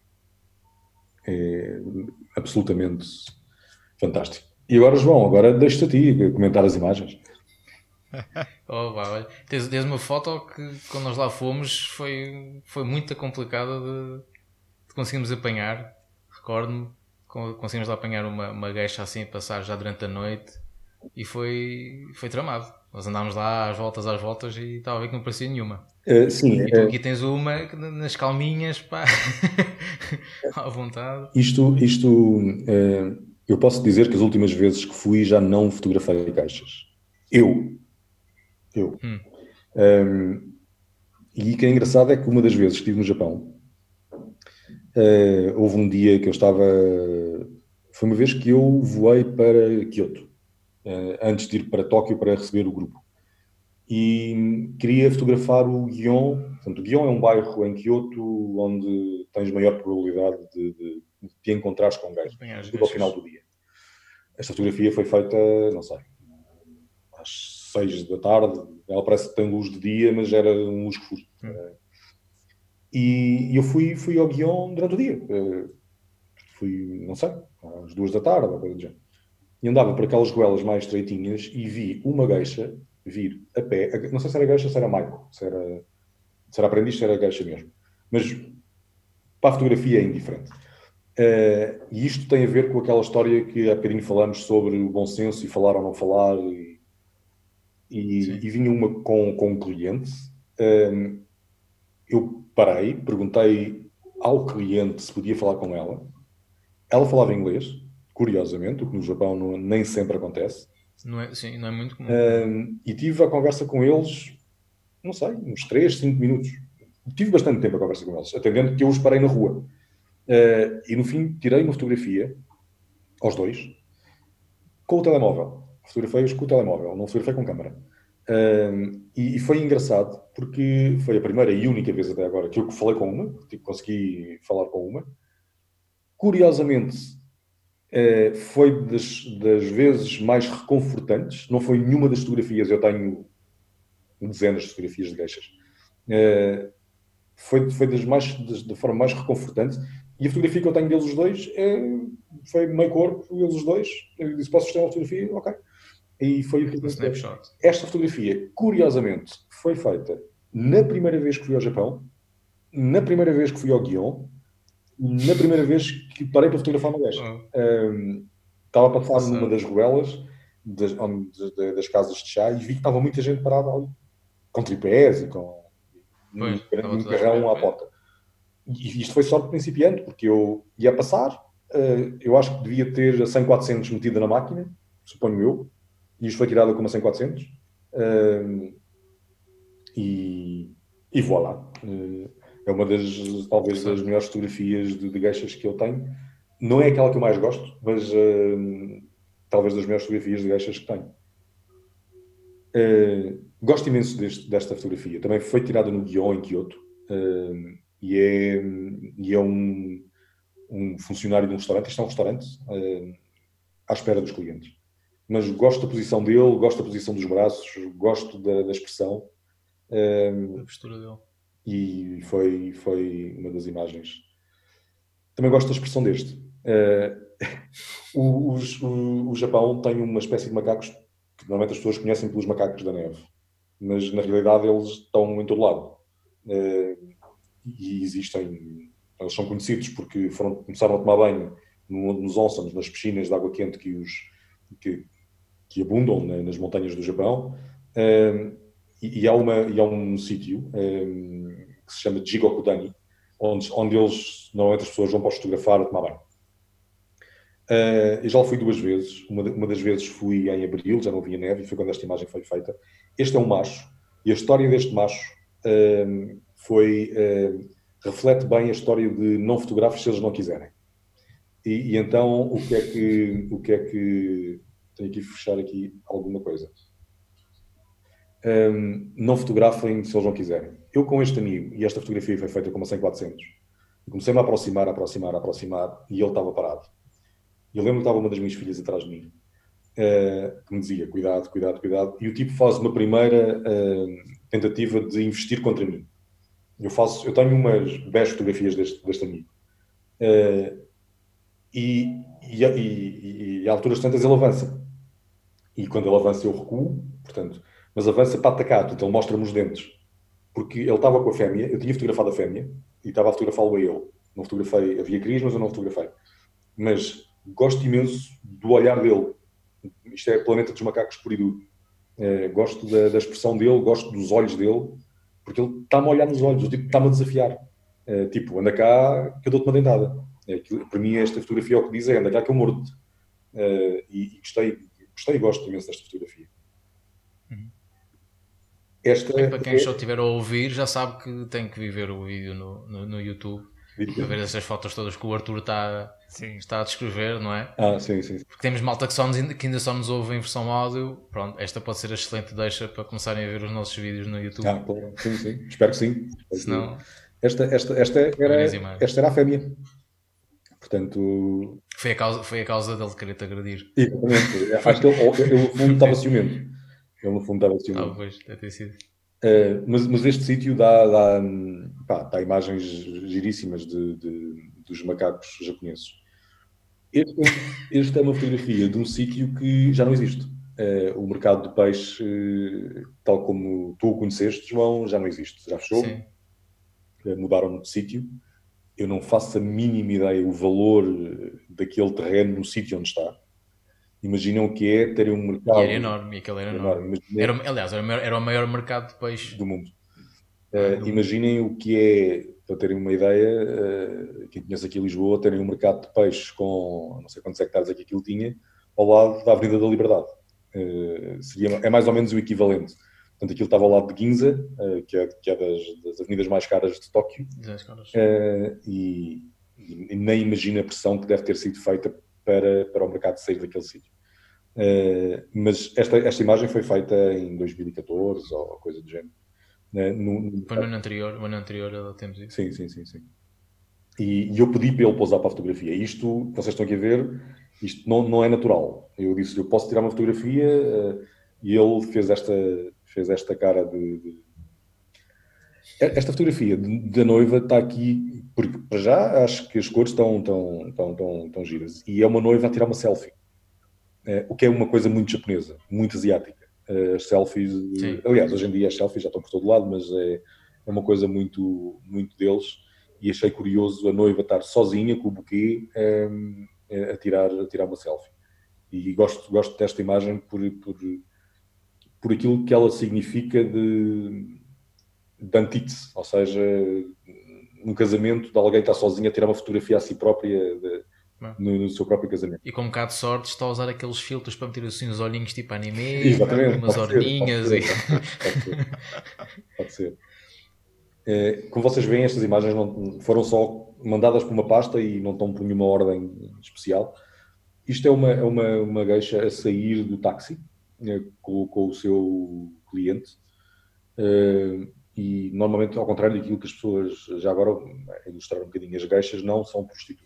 é absolutamente fantástico. E agora, João, agora deixo-te a ti comentar as imagens. Oh, vá, olha. Tens, tens uma foto que quando nós lá fomos foi, foi muito complicada de, de conseguirmos apanhar. Recordo-me, con- conseguimos lá apanhar uma, uma gueixa assim a passar já durante a noite e foi, foi tramado. Nós andámos lá às voltas, às voltas e estava a ver que não parecia nenhuma. Eh, sim, E tu eh, aqui tens uma nas calminhas, pá, à vontade. Isto, isto eh, eu posso dizer que as últimas vezes que fui já não fotografei caixas. Eu. Eu. Hum. Um, e o que é engraçado é que uma das vezes que estive no Japão, eh, houve um dia que eu estava. Foi uma vez que eu voei para Kyoto, eh, antes de ir para Tóquio para receber o grupo. E queria fotografar o Gion. Portanto, o Gion é um bairro em Kyoto onde tens maior probabilidade de, de, de te encontrares com as tudo ao final do dia. Esta fotografia foi feita, não sei, às seis da tarde. Ela parece que tem luz de dia, mas era um lusco-fusco. Hum. E eu fui, fui ao Guion durante o dia. Eh, Fui, não sei, às duas da tarde, ou coisa do género. E andava por aquelas goelas mais estreitinhas e vi uma gueixa vir a pé. Não sei se era gueixa, se era Maico, se era, se era aprendiz, se era gueixa mesmo. Mas para a fotografia é indiferente. Eh, e isto tem a ver com aquela história que há bocadinho falamos sobre o bom senso e falar ou não falar. E, e, e vinha uma com, com um cliente. eh, eu parei, perguntei ao cliente se podia falar com ela. Ela falava inglês, curiosamente, o que no Japão não- nem sempre acontece. Não é, sim, não é muito comum. Um, e tive a conversa com eles, não sei, uns 3, 5 minutos. Tive bastante tempo a conversa com eles, atendendo que eu os parei na rua. Uh, e no fim tirei uma fotografia, aos dois, com o telemóvel. Fotografei-os com o telemóvel, não fotografei com câmera. Um, e, e foi engraçado, porque foi a primeira e única vez até agora que eu falei com uma, tipo, consegui falar com uma. Curiosamente, eh, foi das, das vezes mais reconfortantes. Não foi nenhuma das fotografias, eu tenho dezenas de fotografias de geixas. Eh, foi, foi das mais, das, da forma mais reconfortante. E a fotografia que eu tenho deles os dois é, foi meio corpo, eles os dois. Eu disse: Posso ter uma fotografia? Ok. E foi o que eu snapshot. Esta fotografia, curiosamente, foi feita na primeira vez que fui ao Japão, na primeira vez que fui ao Guion, na primeira vez que parei para fotografar uma gaja. Oh, Um, estava a passar numa das ruelas das, onde- das- casas de chá e vi que estava muita gente parada ali, com tripés e com Pois, um, um carrão à porta. E isto foi sorte de principiante, porque eu ia passar, eh, eu acho que devia ter a 100-400 metida na máquina, suponho eu, e isto foi tirada com uma 100-400. Um, e, e voilà. Eh, É uma das, talvez, das melhores fotografias de, de geixas que eu tenho. Não é aquela que eu mais gosto, mas talvez das melhores fotografias de geixas que tenho. Eh, gosto imenso deste- desta fotografia. Também foi tirada no Guion, em Kyoto. E é, e é um, um funcionário de um restaurante, isto é um restaurante, à espera dos clientes. Mas gosto da posição dele, gosto da posição dos braços, gosto da, da expressão. Um, a postura dele. E foi, foi uma das imagens. Também gosto da expressão deste. Uh, o, o, o, Japão tem uma espécie de macacos que normalmente as pessoas conhecem pelos macacos da neve, mas na realidade eles estão em todo lado. Uh, e existem, eles são conhecidos porque foram, começaram a tomar banho nos onsens, nas piscinas de água quente que, os, que, que abundam né, nas montanhas do Japão. Um, e, e, há uma, e há um sítio um, que se chama Jigokudani, onde, onde eles, normalmente as pessoas vão para fotografar a tomar banho. Uh, eu já fui duas vezes. Uma, uma, das vezes fui em abril, já não havia neve, e foi quando esta imagem foi feita. Este é um macho, e a história deste macho uh, foi, reflete bem a história de não fotografes se eles não quiserem. E, e, então, o que é que, o que é que, tenho aqui fechar aqui alguma coisa. Um, não fotografem se eles não quiserem. Eu com este amigo, e esta fotografia foi feita como 100 400, comecei-me a aproximar, a aproximar, a aproximar, e ele estava parado. Eu lembro que estava uma das minhas filhas atrás de mim, uh, que me dizia, cuidado, cuidado, cuidado, e o tipo faz uma primeira uh, tentativa de investir contra mim. Eu faço, eu tenho umas 10 fotografias deste, deste amigo. Uh, e, e, e, e, a alturas tantas ele avança. E quando ele avança eu recuo, portanto, mas avança para atacar, portanto ele mostra-me os dentes. Porque ele estava com a fêmea, eu tinha fotografado a fêmea e estava a fotografá-lo a ele. Não fotografei, havia Cris, mas eu não fotografei. Mas gosto imenso do olhar dele. Isto é Planeta dos Macacos por duro. É, gosto da, da, expressão dele, gosto dos olhos dele, porque ele está-me a olhar nos olhos, tipo, está-me a desafiar. É, tipo, anda cá que eu dou-te uma dentada. É, para mim, esta fotografia é o que diz é anda cá que eu mordo. É, e, e, gostei, gostei e gosto imenso desta fotografia. Uhum. Esta e para quem é... só estiver a ouvir, já sabe que tem que viver o vídeo no, no, no YouTube para ver essas fotos todas que o Arthur está, está a descrever, não é? Ah, sim, sim. Porque temos malta que, só nos, que ainda só nos ouve em versão áudio. Pronto, esta pode ser a excelente deixa para começarem a ver os nossos vídeos no YouTube. Ah, sim, sim. Espero que sim. Senão... Esta, esta, esta, era, esta era a fêmea. Portanto. Foi a causa, foi a causa dele querer te agredir. Exatamente. Acho que ele, ele, no fundo estava ciumento. Ele no fundo estava ciumento. Ah, pois, deve ter sido. Uh, mas, mas, este sítio dá, dá, pá, dá imagens giríssimas de, de, dos macacos japoneses. Este, este, é uma fotografia de um sítio que já não existe. Uh, o mercado de peixe, uh, tal como tu o conheceste, João, já não existe. Já fechou. mudaram de sítio. Eu não faço a mínima ideia o valor daquele terreno no sítio onde está imaginam o que é terem um mercado. E era enorme, aquele era enorme. Era, aliás, era o, maior, era o maior mercado de peixe do mundo. Uh, imaginem o que é, para terem uma ideia, uh, quem conhece aqui Lisboa, terem um mercado de peixes com não sei quantos hectares aqui aquilo tinha, ao lado da Avenida da Liberdade. Uh, seria, é mais ou menos o equivalente. Portanto, aquilo estava ao lado de Ginza, uh, que é, que é das, das, avenidas mais caras de Tóquio, e, e nem imagina a pressão que deve ter sido feita para, para o mercado sair daquele sítio. Uh, mas esta, esta imagem foi feita em 2014 ou coisa do género. Uh, no, foi no ano anterior, no ano anterior temos isso. Sim, sim, sim. sim. E, e, eu pedi para ele pousar para a fotografia. Isto, vocês estão aqui a ver, isto não, não é natural. Eu disse, eu posso tirar uma fotografia e ele fez esta, fez esta cara de, de... Esta fotografia da noiva está aqui, porque para já acho que as cores estão, estão, estão, estão, estão giras. E é uma noiva a tirar uma selfie. Eh, o que é uma coisa muito japonesa, muito asiática. Eh, as selfies, Sim. aliás, hoje em dia as selfies já estão por todo lado, mas é, é uma coisa muito, muito deles. E achei curioso a noiva estar sozinha com o buquê ehm, a, tirar, a tirar uma selfie. E gosto, gosto desta imagem por, por, por aquilo que ela significa de, de antítese, ou seja, num casamento de alguém estar sozinho a tirar uma fotografia a si própria de, no, no, seu próprio casamento. E com um bocado de sorte está a usar aqueles filtros para meter assim os olhinhos tipo anime, Exatamente, umas orninhas. Pode ser, pode ser. Pode ser. É, como vocês veem, estas imagens não, foram só mandadas por uma pasta e não estão por nenhuma ordem especial. Isto é uma, é uma, uma gueixa a sair do táxi com, com, o seu cliente. Uh, e normalmente, ao contrário daquilo que as pessoas, já agora, a ilustrar um bocadinho, as geixas não são prostitutas.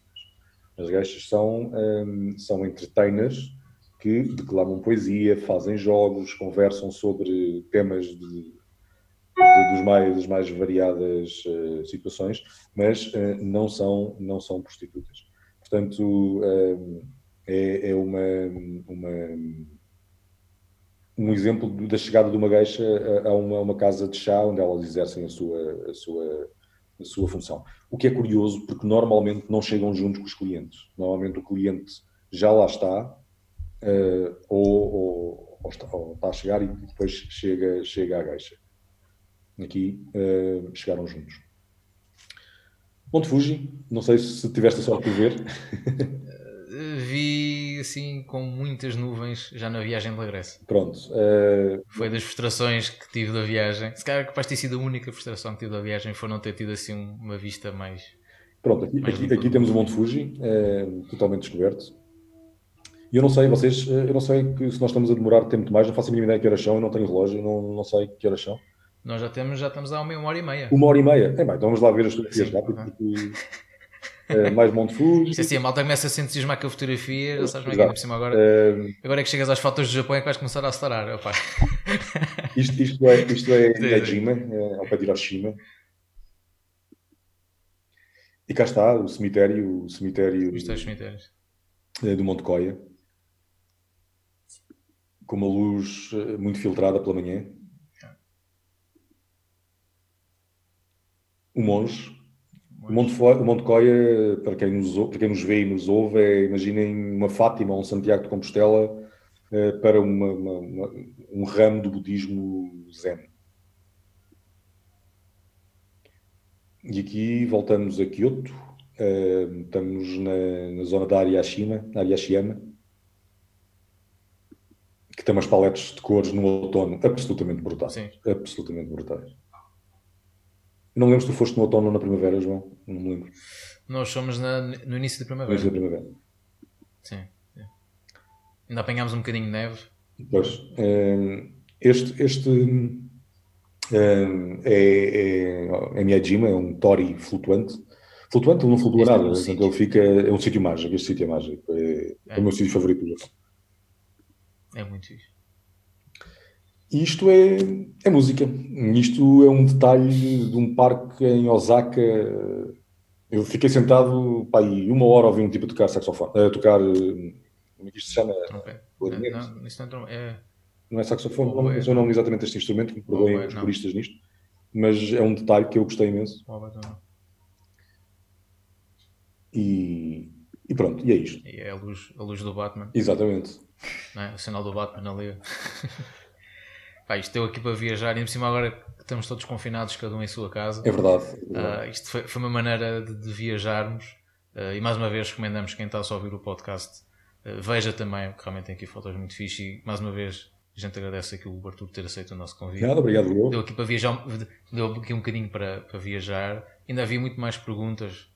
As geixas são, um, são entertainers que declamam poesia, fazem jogos, conversam sobre temas de, de, dos mais, das mais variadas uh, situações, mas uh, não, são, não são prostitutas. Portanto, um, é, é uma, uma um exemplo da chegada de uma gueixa a uma, uma, casa de chá onde elas exercem a sua, a, sua, a sua função. O que é curioso, porque normalmente não chegam juntos com os clientes. Normalmente o cliente já lá está, uh, ou, ou, ou, está, ou, está, a chegar e depois chega, chega à gueixa. Aqui uh, chegaram juntos. Monte Fuji, não sei se tiveste a sorte de ver. assim com muitas nuvens já na viagem de regresso. Pronto. Uh... Foi das frustrações que tive da viagem. Se calhar capaz de ter sido a única frustração que tive da viagem foi não ter tido assim uma vista mais. Pronto, aqui, aqui, aqui temos o Monte Fuji, é, totalmente descoberto. E eu não sei, vocês, eu não sei que se nós estamos a demorar tempo demais, não faço a mínima ideia que horas são, eu não tenho relógio, não, não sei que horas são. Nós já temos, já estamos há uma, hora e meia. Uma hora e meia? É bem, então vamos lá ver as fotografias rápido, porque Uh, mais Monte Fuji. Isto assim, a malta começa a se entusiasmar com a fotografia, sabes como é que é por cima agora? Uh, agora é que chegas às fotos do Japão é que vais começar a acelerar. Opa. Isto, isto é, isto é Miyajima, é, ao pé de Hiroshima. E cá está o cemitério, o cemitério, é os cemitérios. Eh, do Monte Coia, com uma luz muito filtrada pela manhã. O monge o Monte, o Monte Coia, para quem, nos, para quem nos vê e nos ouve, é, imaginem uma Fátima ou um Santiago de Compostela eh, para uma, uma, uma, um ramo do budismo zen. E aqui voltamos a Kyoto, eh, estamos na, na, zona da Ariashima, Ariashiyama, que tem umas paletes de cores no outono absolutamente brutais. Sim. Absolutamente brutais. Não lembro se tu foste no outono ou na primavera, João. Não me lembro. Nós somos na, no início da primavera. No início da primavera. Sim. sim. Ainda apanhámos um bocadinho de neve. Pois. Ehm, este, este ehm, é, é, é Miyajima, é um tori flutuante. Flutuante ele não flutua este é nada, é um portanto, ele fica, é um sítio mágico, este sítio é mágico. É, é. é o meu sítio favorito do Japão. É muito fixe. Isto é, é música. Isto é um detalhe de um parque em Osaka. Eu fiquei sentado pá, aí uma hora a ouvir um tipo a tocar saxofone, a tocar. Como é que isto se chama? Não, isso não é. Não é saxofone, não, é, não exatamente este instrumento, que me perdoem os puristas nisto, mas é um detalhe que eu gostei imenso. E, e pronto, e é isto. E é a luz, a luz do Batman. Exatamente. É? O sinal do Batman ali. Pá, isto deu aqui para viajar e, por cima, agora estamos todos confinados, cada um em sua casa. É verdade. Uh, isto foi, foi, uma maneira de, de viajarmos. Uh, e mais uma vez recomendamos quem está só a ouvir o podcast uh, veja também, porque realmente tem aqui fotos muito fixe. E mais uma vez a gente agradece aqui o Arthur ter aceito o nosso convite. Nada, obrigado. Eu. Deu aqui para viajar, deu aqui um bocadinho para, para viajar. Ainda havia muito mais perguntas,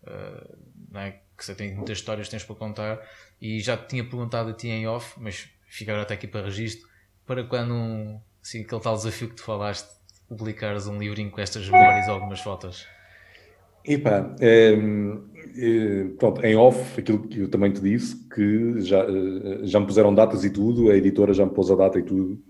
é? que você tem muitas histórias que tens para contar. E já te tinha perguntado a ti em off, mas fica agora até aqui para registro. Para quando Sim, aquele tal desafio que tu falaste, publicares um livrinho com estas memórias e algumas fotos. Epa, é, é, pronto, em off, aquilo que eu também te disse, que já, eh, já me puseram datas e tudo, a editora já me pôs a data e tudo.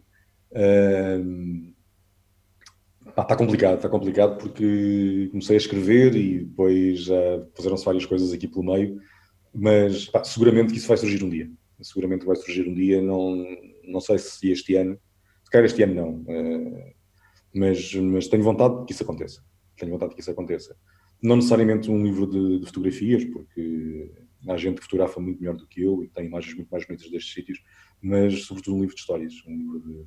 está complicado, está complicado porque comecei a escrever e depois já puseram-se várias coisas aqui pelo meio, mas pá, seguramente que isso vai surgir um dia. Seguramente vai surgir um dia, não, não sei se este ano, calhar este ano não, uh, mas, mas tenho vontade que isso aconteça. Tenho vontade que isso aconteça. Não necessariamente um livro de, de fotografias, porque há gente que fotografa muito melhor do que eu e tem imagens muito mais bonitas destes sítios, mas sobretudo um livro de histórias, um livro de,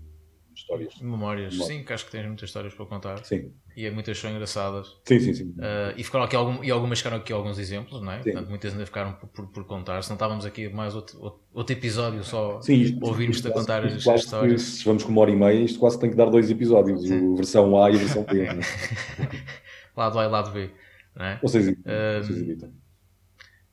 histórias. Memórias, sim, que acho que tens muitas histórias para contar. Sim. E muitas são engraçadas. Sim, sim, sim. Uh, e, ficaram aqui algum, e algumas ficaram aqui alguns exemplos, não é? Sim. Portanto, muitas ainda ficaram por, por, por contar. Se não estávamos aqui mais outro, outro episódio só ouvirmos-te a contar as, as histórias. Se vamos com uma hora e meia, isto quase tem que dar dois episódios, a versão A e a versão B. É? lado A e lado B. Não é? Vocês, uh, vocês evitam.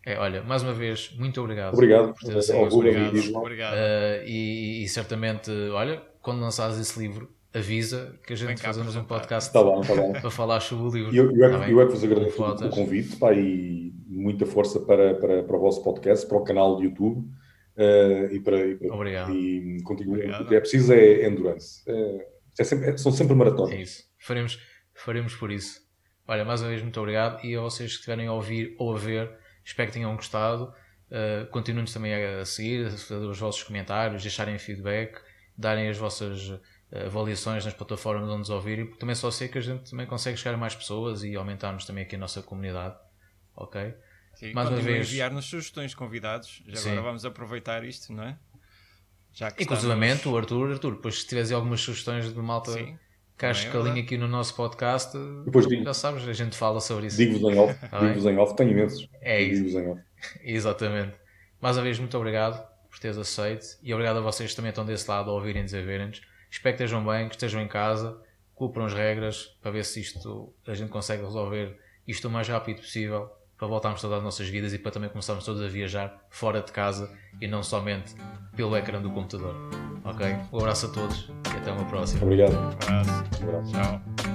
É, olha, mais uma vez, muito obrigado. Obrigado. Por ter aceito. Obrigado. obrigado. Uh, e, e certamente, olha, quando lançares esse livro, avisa que a gente fazemos um podcast tá bom, tá bom. para falar sobre o livro. Eu, eu, é, tá eu é que vos agradeço o convite pá, e muita força para, para, para o vosso podcast, para o canal do YouTube uh, e para, e, para, Obrigado. e continuem. O que é preciso é endurance. Uh, é sempre, é, são sempre maratonas. É isso. Faremos, faremos por isso. Olha, mais uma vez, muito obrigado. E a vocês que estiverem a ouvir ou a ver, espero que tenham gostado. Uh, Continuem-nos também a seguir, a fazer os vossos comentários, deixarem feedback, darem as vossas avaliações nas plataformas onde nos ouvirem, porque também só sei que a gente também consegue chegar a mais pessoas e aumentarmos também aqui a nossa comunidade. Ok? Sim, mais uma vez enviar-nos sugestões convidados. Já Sim. agora vamos aproveitar isto, não é? Já que Inclusivamente estamos... o Arthur, Arthur, depois se tiveres algumas sugestões de malta Sim, que acho que alinha aqui no nosso podcast, depois digo, já sabes, a gente fala sobre isso. Digo-vos em off, tá digo-vos em off, tenho imensos. É isso. Exatamente. Mais uma vez, muito obrigado por teres aceito e obrigado a vocês que também estão desse lado a ouvirem-nos e a verem-nos. Espero que estejam bem, que estejam em casa, cumpram as regras para ver se isto a gente consegue resolver isto o mais rápido possível para voltarmos todas as nossas vidas e para também começarmos todos a viajar fora de casa e não somente pelo ecrã do computador. Ok? Um abraço a todos e até uma próxima. Obrigado. Um abraço. Um abraço. Tchau.